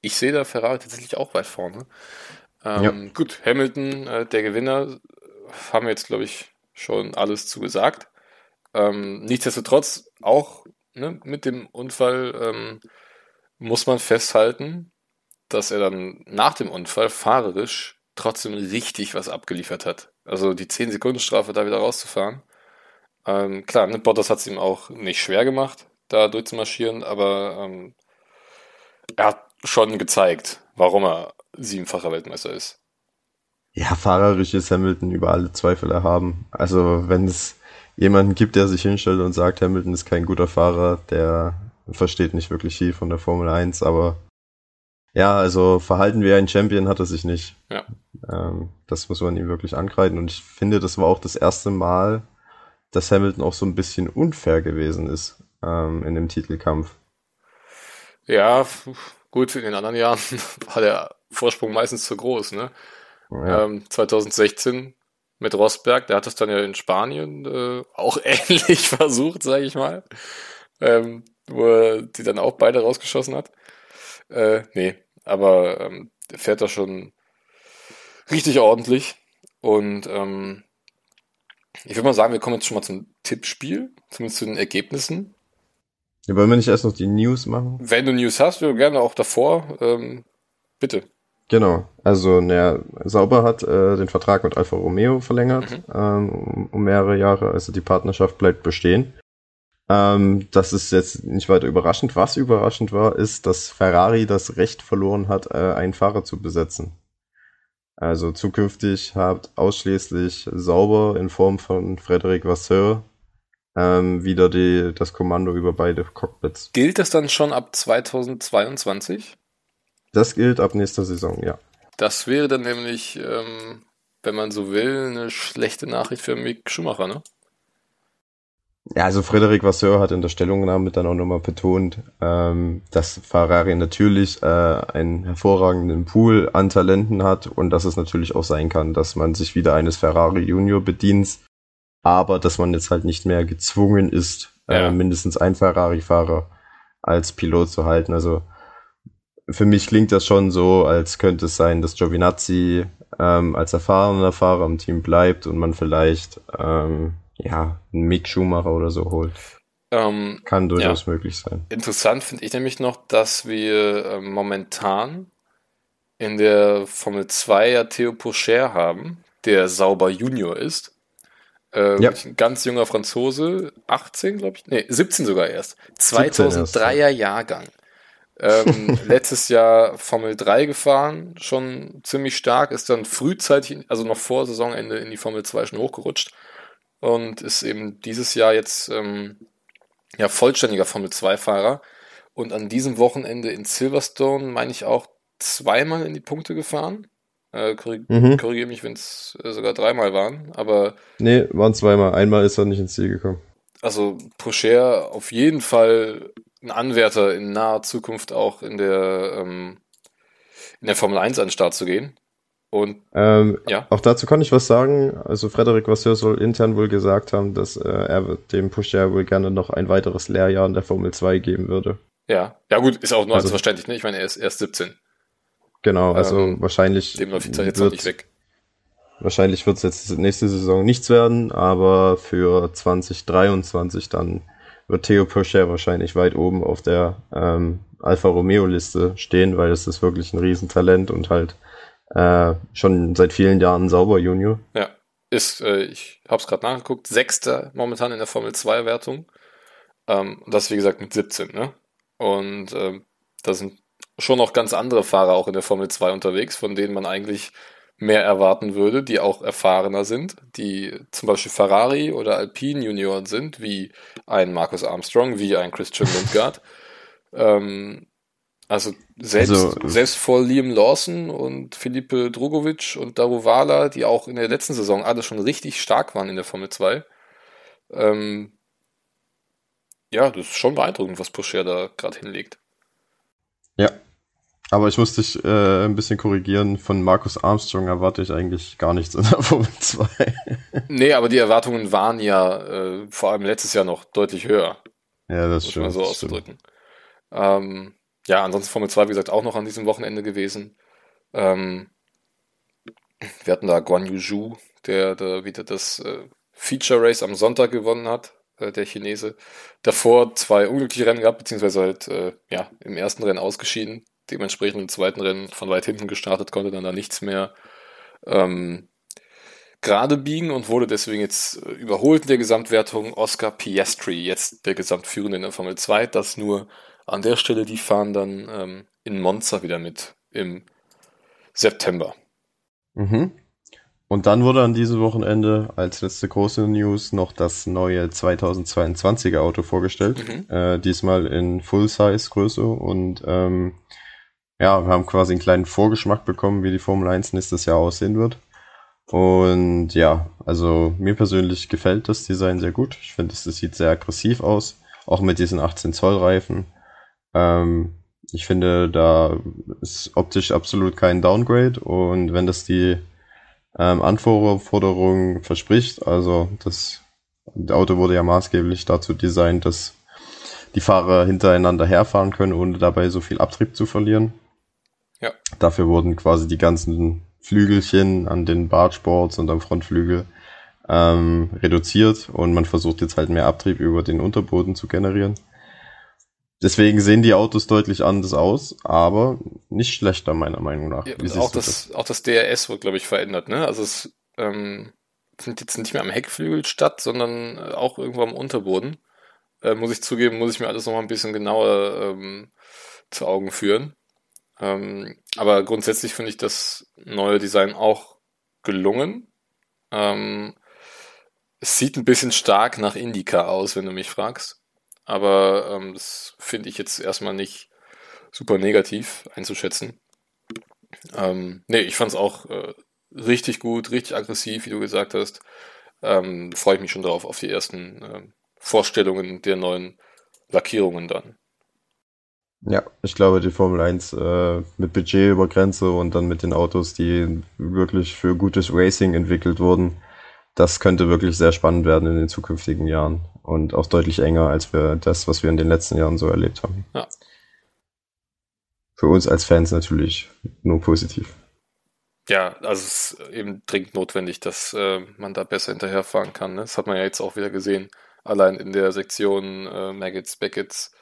ich sehe da Ferrari tatsächlich auch weit vorne. Ähm, ja. Gut, Hamilton, äh, der Gewinner, haben wir jetzt, glaube ich, schon alles zugesagt. Ähm, nichtsdestotrotz, auch ne, mit dem Unfall ähm, muss man festhalten, dass er dann nach dem Unfall fahrerisch trotzdem richtig was abgeliefert hat. Also die 10-Sekunden-Strafe da wieder rauszufahren. Ähm, klar, ne, Bottas hat es ihm auch nicht schwer gemacht, da durchzumarschieren, aber ähm, er hat schon gezeigt, warum er siebenfacher Weltmeister ist. Ja, fahrerisch ist Hamilton über alle Zweifel erhaben. Also wenn es jemanden gibt, der sich hinstellt und sagt, Hamilton ist kein guter Fahrer, der versteht nicht wirklich viel von der Formel 1, aber ja, also verhalten wie ein Champion hat er sich nicht. Ja. Ähm, das muss man ihm wirklich ankreiden und ich finde, das war auch das erste Mal, dass Hamilton auch so ein bisschen unfair gewesen ist ähm, in dem Titelkampf. Ja, Gut, in den anderen Jahren war der Vorsprung meistens zu groß. Ne? Ja. Ähm, 2016 mit Rosberg, der hat es dann ja in Spanien äh, auch ähnlich versucht, sage ich mal, ähm, wo er die dann auch beide rausgeschossen hat. Äh, nee, aber ähm, fährt da schon richtig ordentlich und ähm, ich würde mal sagen, wir kommen jetzt schon mal zum Tippspiel, zumindest zu den Ergebnissen. Ja, wollen wir nicht erst noch die News machen? Wenn du News hast, wir gerne auch davor. Ähm, bitte. Genau. Also, naja, Sauber hat äh, den Vertrag mit Alfa Romeo verlängert mhm. ähm, um, mehrere Jahre. Also die Partnerschaft bleibt bestehen. Ähm, das ist jetzt nicht weiter überraschend. Was überraschend war, ist, dass Ferrari das Recht verloren hat, äh, einen Fahrer zu besetzen. Also zukünftig hat ausschließlich Sauber in Form von Frederic Vasseur ähm, wieder die, das Kommando über beide Cockpits. Gilt das dann schon ab 2022? Das gilt ab nächster Saison, ja. Das wäre dann nämlich, ähm, wenn man so will, eine schlechte Nachricht für Mick Schumacher, ne? Ja, also Frederik Vasseur hat in der Stellungnahme dann auch nochmal betont, ähm, dass Ferrari natürlich äh, einen hervorragenden Pool an Talenten hat und dass es natürlich auch sein kann, dass man sich wieder eines Ferrari Junior bedient, aber dass man jetzt halt nicht mehr gezwungen ist, äh, ja. äh, mindestens ein Ferrari-Fahrer als Pilot zu halten. Also für mich klingt das schon so, als könnte es sein, dass Giovinazzi ähm, als erfahrener Fahrer im Team bleibt und man vielleicht ähm, ja einen Mick Schumacher oder so holt. Ähm, Kann durchaus ja. möglich sein. Interessant finde ich nämlich noch, dass wir äh, momentan in der Formel 2 ja Theo Pocher haben, der sauber Junior ist. Äh, ja. Ein ganz junger Franzose, 18 glaube ich, nee, 17 sogar erst. 2003er Jahrgang. Ähm, letztes Jahr Formel 3 gefahren, schon ziemlich stark, ist dann frühzeitig, also noch vor Saisonende in die Formel 2 schon hochgerutscht und ist eben dieses Jahr jetzt ähm, ja vollständiger Formel 2 Fahrer und an diesem Wochenende in Silverstone meine ich auch zweimal in die Punkte gefahren. Äh, korrig mhm. Korrigiere mich, wenn es äh, sogar dreimal waren, aber. Nee, waren zweimal. Einmal ist er nicht ins Ziel gekommen. Also Pocher auf jeden Fall ein Anwärter in naher Zukunft auch in der, ähm, in der Formel 1 an den Start zu gehen. Und ähm, ja. auch dazu kann ich was sagen. Also Frederik Vasseur soll intern wohl gesagt haben, dass äh, er dem Pusher wohl gerne noch ein weiteres Lehrjahr in der Formel 2 geben würde. Ja, ja gut, ist auch nur also, verständlich, ne? Ich meine, er ist erst 17. Genau, also ähm, wahrscheinlich. Dem läuft die Zeit jetzt wird, nicht weg. Wahrscheinlich wird es jetzt nächste Saison nichts werden, aber für 2023 dann wird Theo Pocher wahrscheinlich weit oben auf der ähm, Alfa Romeo Liste stehen, weil es ist wirklich ein Riesentalent und halt äh, schon seit vielen Jahren sauber Junior. Ja, ist, äh, ich habe es gerade nachgeguckt, sechster momentan in der Formel 2 Wertung. Ähm, das wie gesagt mit 17, ne? Und ähm, da sind schon noch ganz andere Fahrer auch in der Formel 2 unterwegs, von denen man eigentlich mehr erwarten würde, die auch erfahrener sind, die zum Beispiel Ferrari oder Alpine Junioren sind, wie ein Markus Armstrong, wie ein Christian Lundgaard. ähm, also selbst, also, selbst vor Liam Lawson und Felipe Drogovic und Daruvala, die auch in der letzten Saison alle schon richtig stark waren in der Formel 2. Ähm, ja, das ist schon beeindruckend, was Pocher da gerade hinlegt. Ja, aber ich muss dich äh, ein bisschen korrigieren. Von Markus Armstrong erwarte ich eigentlich gar nichts in der Formel 2. nee, aber die Erwartungen waren ja äh, vor allem letztes Jahr noch deutlich höher. Ja, das stimmt. Mal so auszudrücken. Ähm, ja, ansonsten Formel 2, wie gesagt, auch noch an diesem Wochenende gewesen. Ähm, wir hatten da Guan Yu Zhu, der, der wieder das äh, Feature Race am Sonntag gewonnen hat, äh, der Chinese. Davor zwei unglückliche Rennen gehabt, beziehungsweise halt äh, ja, im ersten Rennen ausgeschieden dementsprechend im zweiten Rennen von weit hinten gestartet, konnte dann da nichts mehr ähm, gerade biegen und wurde deswegen jetzt äh, überholt in der Gesamtwertung. Oscar Piastri, jetzt der Gesamtführende in der Formel 2, das nur an der Stelle, die fahren dann ähm, in Monza wieder mit im September. Mhm. Und dann wurde an diesem Wochenende als letzte große News noch das neue 2022er Auto vorgestellt. Mhm. Äh, diesmal in Full-Size-Größe und ähm, ja, wir haben quasi einen kleinen Vorgeschmack bekommen, wie die Formel 1 nächstes Jahr aussehen wird. Und ja, also mir persönlich gefällt das Design sehr gut. Ich finde, es sieht sehr aggressiv aus, auch mit diesen 18 Zoll Reifen. Ähm, ich finde, da ist optisch absolut kein Downgrade und wenn das die ähm, Anforderung verspricht, also das, das Auto wurde ja maßgeblich dazu designt, dass die Fahrer hintereinander herfahren können, ohne dabei so viel Abtrieb zu verlieren. Ja. Dafür wurden quasi die ganzen Flügelchen an den Bartsports und am Frontflügel ähm, reduziert und man versucht jetzt halt mehr Abtrieb über den Unterboden zu generieren. Deswegen sehen die Autos deutlich anders aus, aber nicht schlechter meiner Meinung nach. Ja, auch, das, das, auch das DRS wird, glaube ich, verändert. Ne? Also es ähm, findet jetzt nicht mehr am Heckflügel statt, sondern äh, auch irgendwo am Unterboden. Äh, muss ich zugeben, muss ich mir alles noch mal ein bisschen genauer ähm, zu Augen führen. Ähm, aber grundsätzlich finde ich das neue Design auch gelungen. Ähm, es sieht ein bisschen stark nach Indica aus, wenn du mich fragst. Aber ähm, das finde ich jetzt erstmal nicht super negativ einzuschätzen. Ähm, nee, ich fand es auch äh, richtig gut, richtig aggressiv, wie du gesagt hast. Ähm, Freue ich mich schon drauf, auf die ersten äh, Vorstellungen der neuen Lackierungen dann. Ja, ich glaube, die Formel 1 äh, mit Budget über Grenze und dann mit den Autos, die wirklich für gutes Racing entwickelt wurden, das könnte wirklich sehr spannend werden in den zukünftigen Jahren und auch deutlich enger als wir das, was wir in den letzten Jahren so erlebt haben. Ja. Für uns als Fans natürlich nur positiv. Ja, also es ist eben dringend notwendig, dass äh, man da besser hinterherfahren kann. Ne? Das hat man ja jetzt auch wieder gesehen, allein in der Sektion äh, Maggots, Beckets,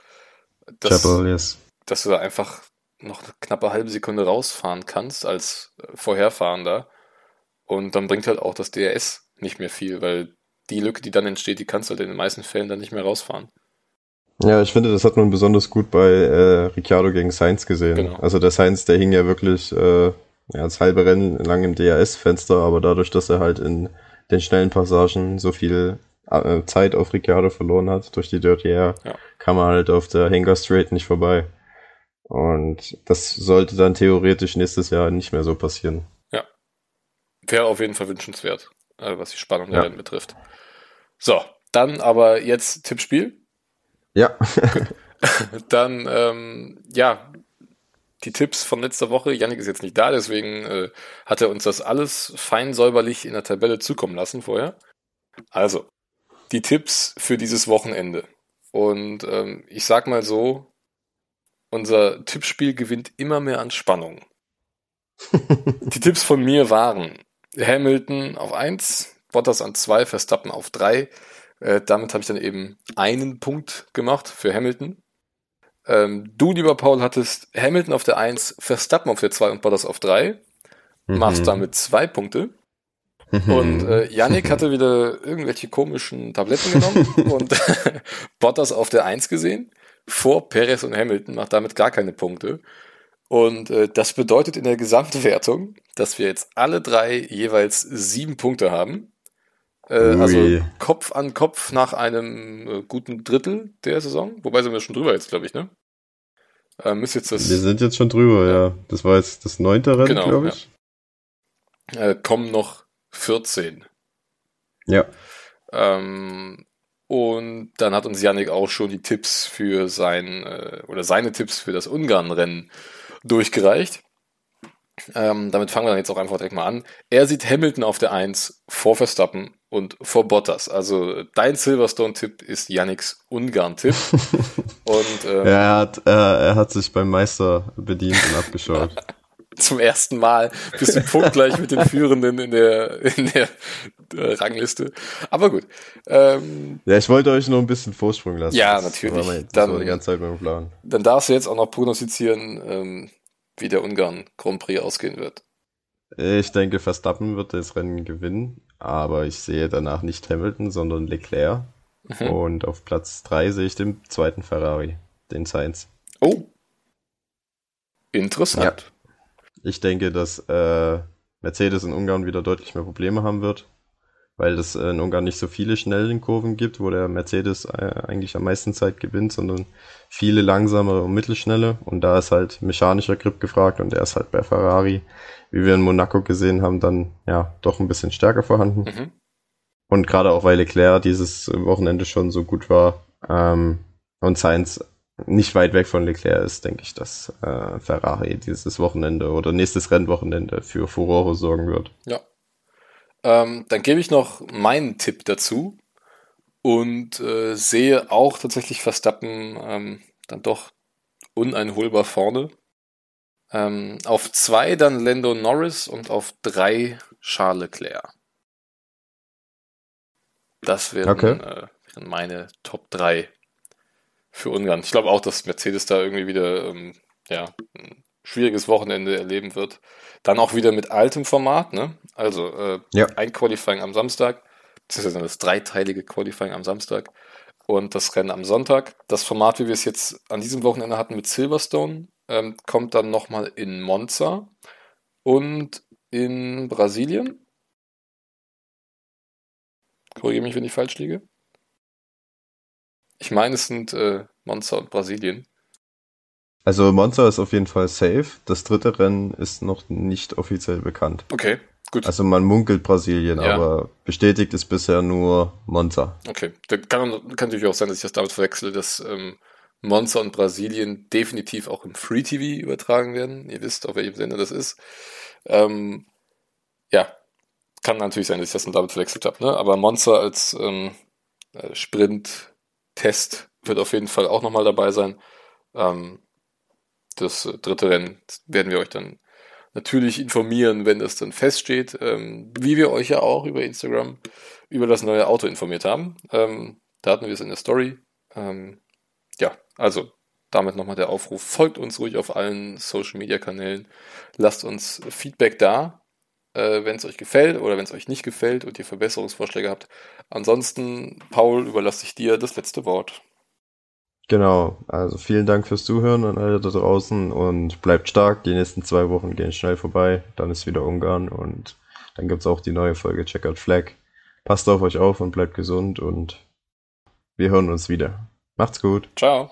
dass, Chapel, yes. dass du da einfach noch eine knappe halbe Sekunde rausfahren kannst als äh, Vorherfahrender. Und dann bringt halt auch das DRS nicht mehr viel, weil die Lücke, die dann entsteht, die kannst du halt in den meisten Fällen dann nicht mehr rausfahren. Ja, ich finde, das hat man besonders gut bei äh, Ricciardo gegen Sainz gesehen. Genau. Also der Sainz, der hing ja wirklich äh, ja, das halbe Rennen lang im DRS-Fenster, aber dadurch, dass er halt in den schnellen Passagen so viel äh, Zeit auf Ricciardo verloren hat durch die Dirty Air, Ja. kam er halt auf der Hangar Straight nicht vorbei. Und das sollte dann theoretisch nächstes Jahr nicht mehr so passieren. Wäre auf jeden Fall wünschenswert, äh, was die Spannung der Ja. Betrifft. So, dann aber jetzt Tippspiel. Ja, Dann, ähm, ja, die Tipps von letzter Woche. Yannick ist jetzt nicht da, deswegen äh, hat er uns das alles fein säuberlich in der Tabelle zukommen lassen vorher. Also, die Tipps für dieses Wochenende. Und ähm, ich sag mal so, unser Tippspiel gewinnt immer mehr an Spannung. Die Tipps von mir waren Hamilton auf 1, Bottas an 2, Verstappen auf 3. Äh, damit habe ich dann eben einen Punkt gemacht für Hamilton. Ähm, du, lieber Paul, hattest Hamilton auf der 1, Verstappen auf der 2 und Bottas auf 3. Machst Mhm. damit zwei Punkte. Und äh, Yannick hatte wieder irgendwelche komischen Tabletten genommen und Bottas auf der 1 gesehen, vor Perez und Hamilton, macht damit gar keine Punkte. Und äh, das bedeutet in der Gesamtwertung, dass wir jetzt alle drei jeweils sieben Punkte haben. Äh, also. Kopf an Kopf nach einem äh, guten Drittel der Saison. Wobei sind wir schon drüber jetzt, glaube ich, ne? Ähm, ist jetzt das, Wir sind jetzt schon drüber, ja. Das war jetzt das neunte Rennen, Genau, glaube ich. äh, kommen noch 14. Ja. Ähm, und dann hat uns Yannick auch schon die Tipps für sein, äh, oder seine Tipps für das Ungarn-Rennen durchgereicht. Ähm, damit fangen wir dann jetzt auch einfach direkt mal an. Er sieht Hamilton auf der 1 vor Verstappen und vor Bottas. Also dein Silverstone-Tipp ist Yannicks Ungarn-Tipp. und ähm, Ja, er hat, äh, er hat sich beim Meister bedient und abgeschaut. zum ersten Mal bist du punktgleich mit den Führenden in der, in der äh, Rangliste. Aber gut. Ähm, ja, ich wollte euch noch ein bisschen Vorsprung lassen. Ja, Das natürlich. Mein, das Dann- war die ganze Zeit mein Plan. Dann darfst du jetzt auch noch prognostizieren, ähm, wie der Ungarn Grand Prix ausgehen wird. Ich denke, Verstappen wird das Rennen gewinnen, aber ich sehe danach nicht Hamilton, sondern Leclerc. Mhm. Und auf Platz 3 sehe ich den zweiten Ferrari, den Sainz. Oh. Interessant. Ich denke, dass äh, Mercedes in Ungarn wieder deutlich mehr Probleme haben wird, weil es äh, in Ungarn nicht so viele schnellen Kurven gibt, wo der Mercedes äh, eigentlich am meisten Zeit gewinnt, sondern viele langsame und mittelschnelle. Und da ist halt mechanischer Grip gefragt und der ist halt bei Ferrari, wie wir in Monaco gesehen haben, dann ja doch ein bisschen stärker vorhanden. Mhm. Und gerade auch, weil Leclerc dieses Wochenende schon so gut war ähm, und Sainz nicht weit weg von Leclerc ist, denke ich, dass äh, Ferrari dieses Wochenende oder nächstes Rennwochenende für Furore sorgen wird. Ja. Ähm, dann gebe ich noch meinen Tipp dazu und äh, sehe auch tatsächlich Verstappen ähm, dann doch uneinholbar vorne. Ähm, auf zwei dann Lando Norris und auf drei Charles Leclerc. Das wären, Okay. äh, wären meine Top 3 für Ungarn. Ich glaube auch, dass Mercedes da irgendwie wieder ähm, ja, schwieriges Wochenende erleben wird. Dann auch wieder mit altem Format, ne? Also äh, Ja. ein Qualifying am Samstag, beziehungsweise das dreiteilige Qualifying am Samstag und das Rennen am Sonntag. Das Format, wie wir es jetzt an diesem Wochenende hatten mit Silverstone, ähm, kommt dann nochmal in Monza und in Brasilien. Korrigiere mich, wenn ich falsch liege. Ich meine, es sind äh, Monza und Brasilien. Also Monza ist auf jeden Fall safe. Das dritte Rennen ist noch nicht offiziell bekannt. Okay, gut. Also man munkelt Brasilien, Ja. aber bestätigt ist bisher nur Monza. Okay, dann kann, kann natürlich auch sein, dass ich das damit verwechsel, dass ähm, Monza und Brasilien definitiv auch im Free TV übertragen werden. Ihr wisst, auf welchem Sender das ist. Ähm, ja, kann natürlich sein, dass ich das damit verwechselt habe. Ne? Aber Monza als ähm, äh, Sprint-Test wird auf jeden Fall auch nochmal dabei sein. Ähm, das äh, dritte Rennen werden wir euch dann natürlich informieren, wenn das dann feststeht, ähm, wie wir euch ja auch über Instagram über das neue Auto informiert haben. Ähm, da hatten wir es in der Story. Ähm, ja, also damit nochmal der Aufruf. Folgt uns ruhig auf allen Social Media Kanälen. Lasst uns Feedback da, äh, wenn es euch gefällt oder wenn es euch nicht gefällt und ihr Verbesserungsvorschläge habt. Ansonsten, Paul, überlasse ich dir das letzte Wort. Genau, also vielen Dank fürs Zuhören an alle da draußen und bleibt stark. Die nächsten zwei Wochen gehen schnell vorbei. Dann ist wieder Ungarn und dann gibt es auch die neue Folge Checkout Flag. Passt auf euch auf und bleibt gesund und wir hören uns wieder. Macht's gut. Ciao.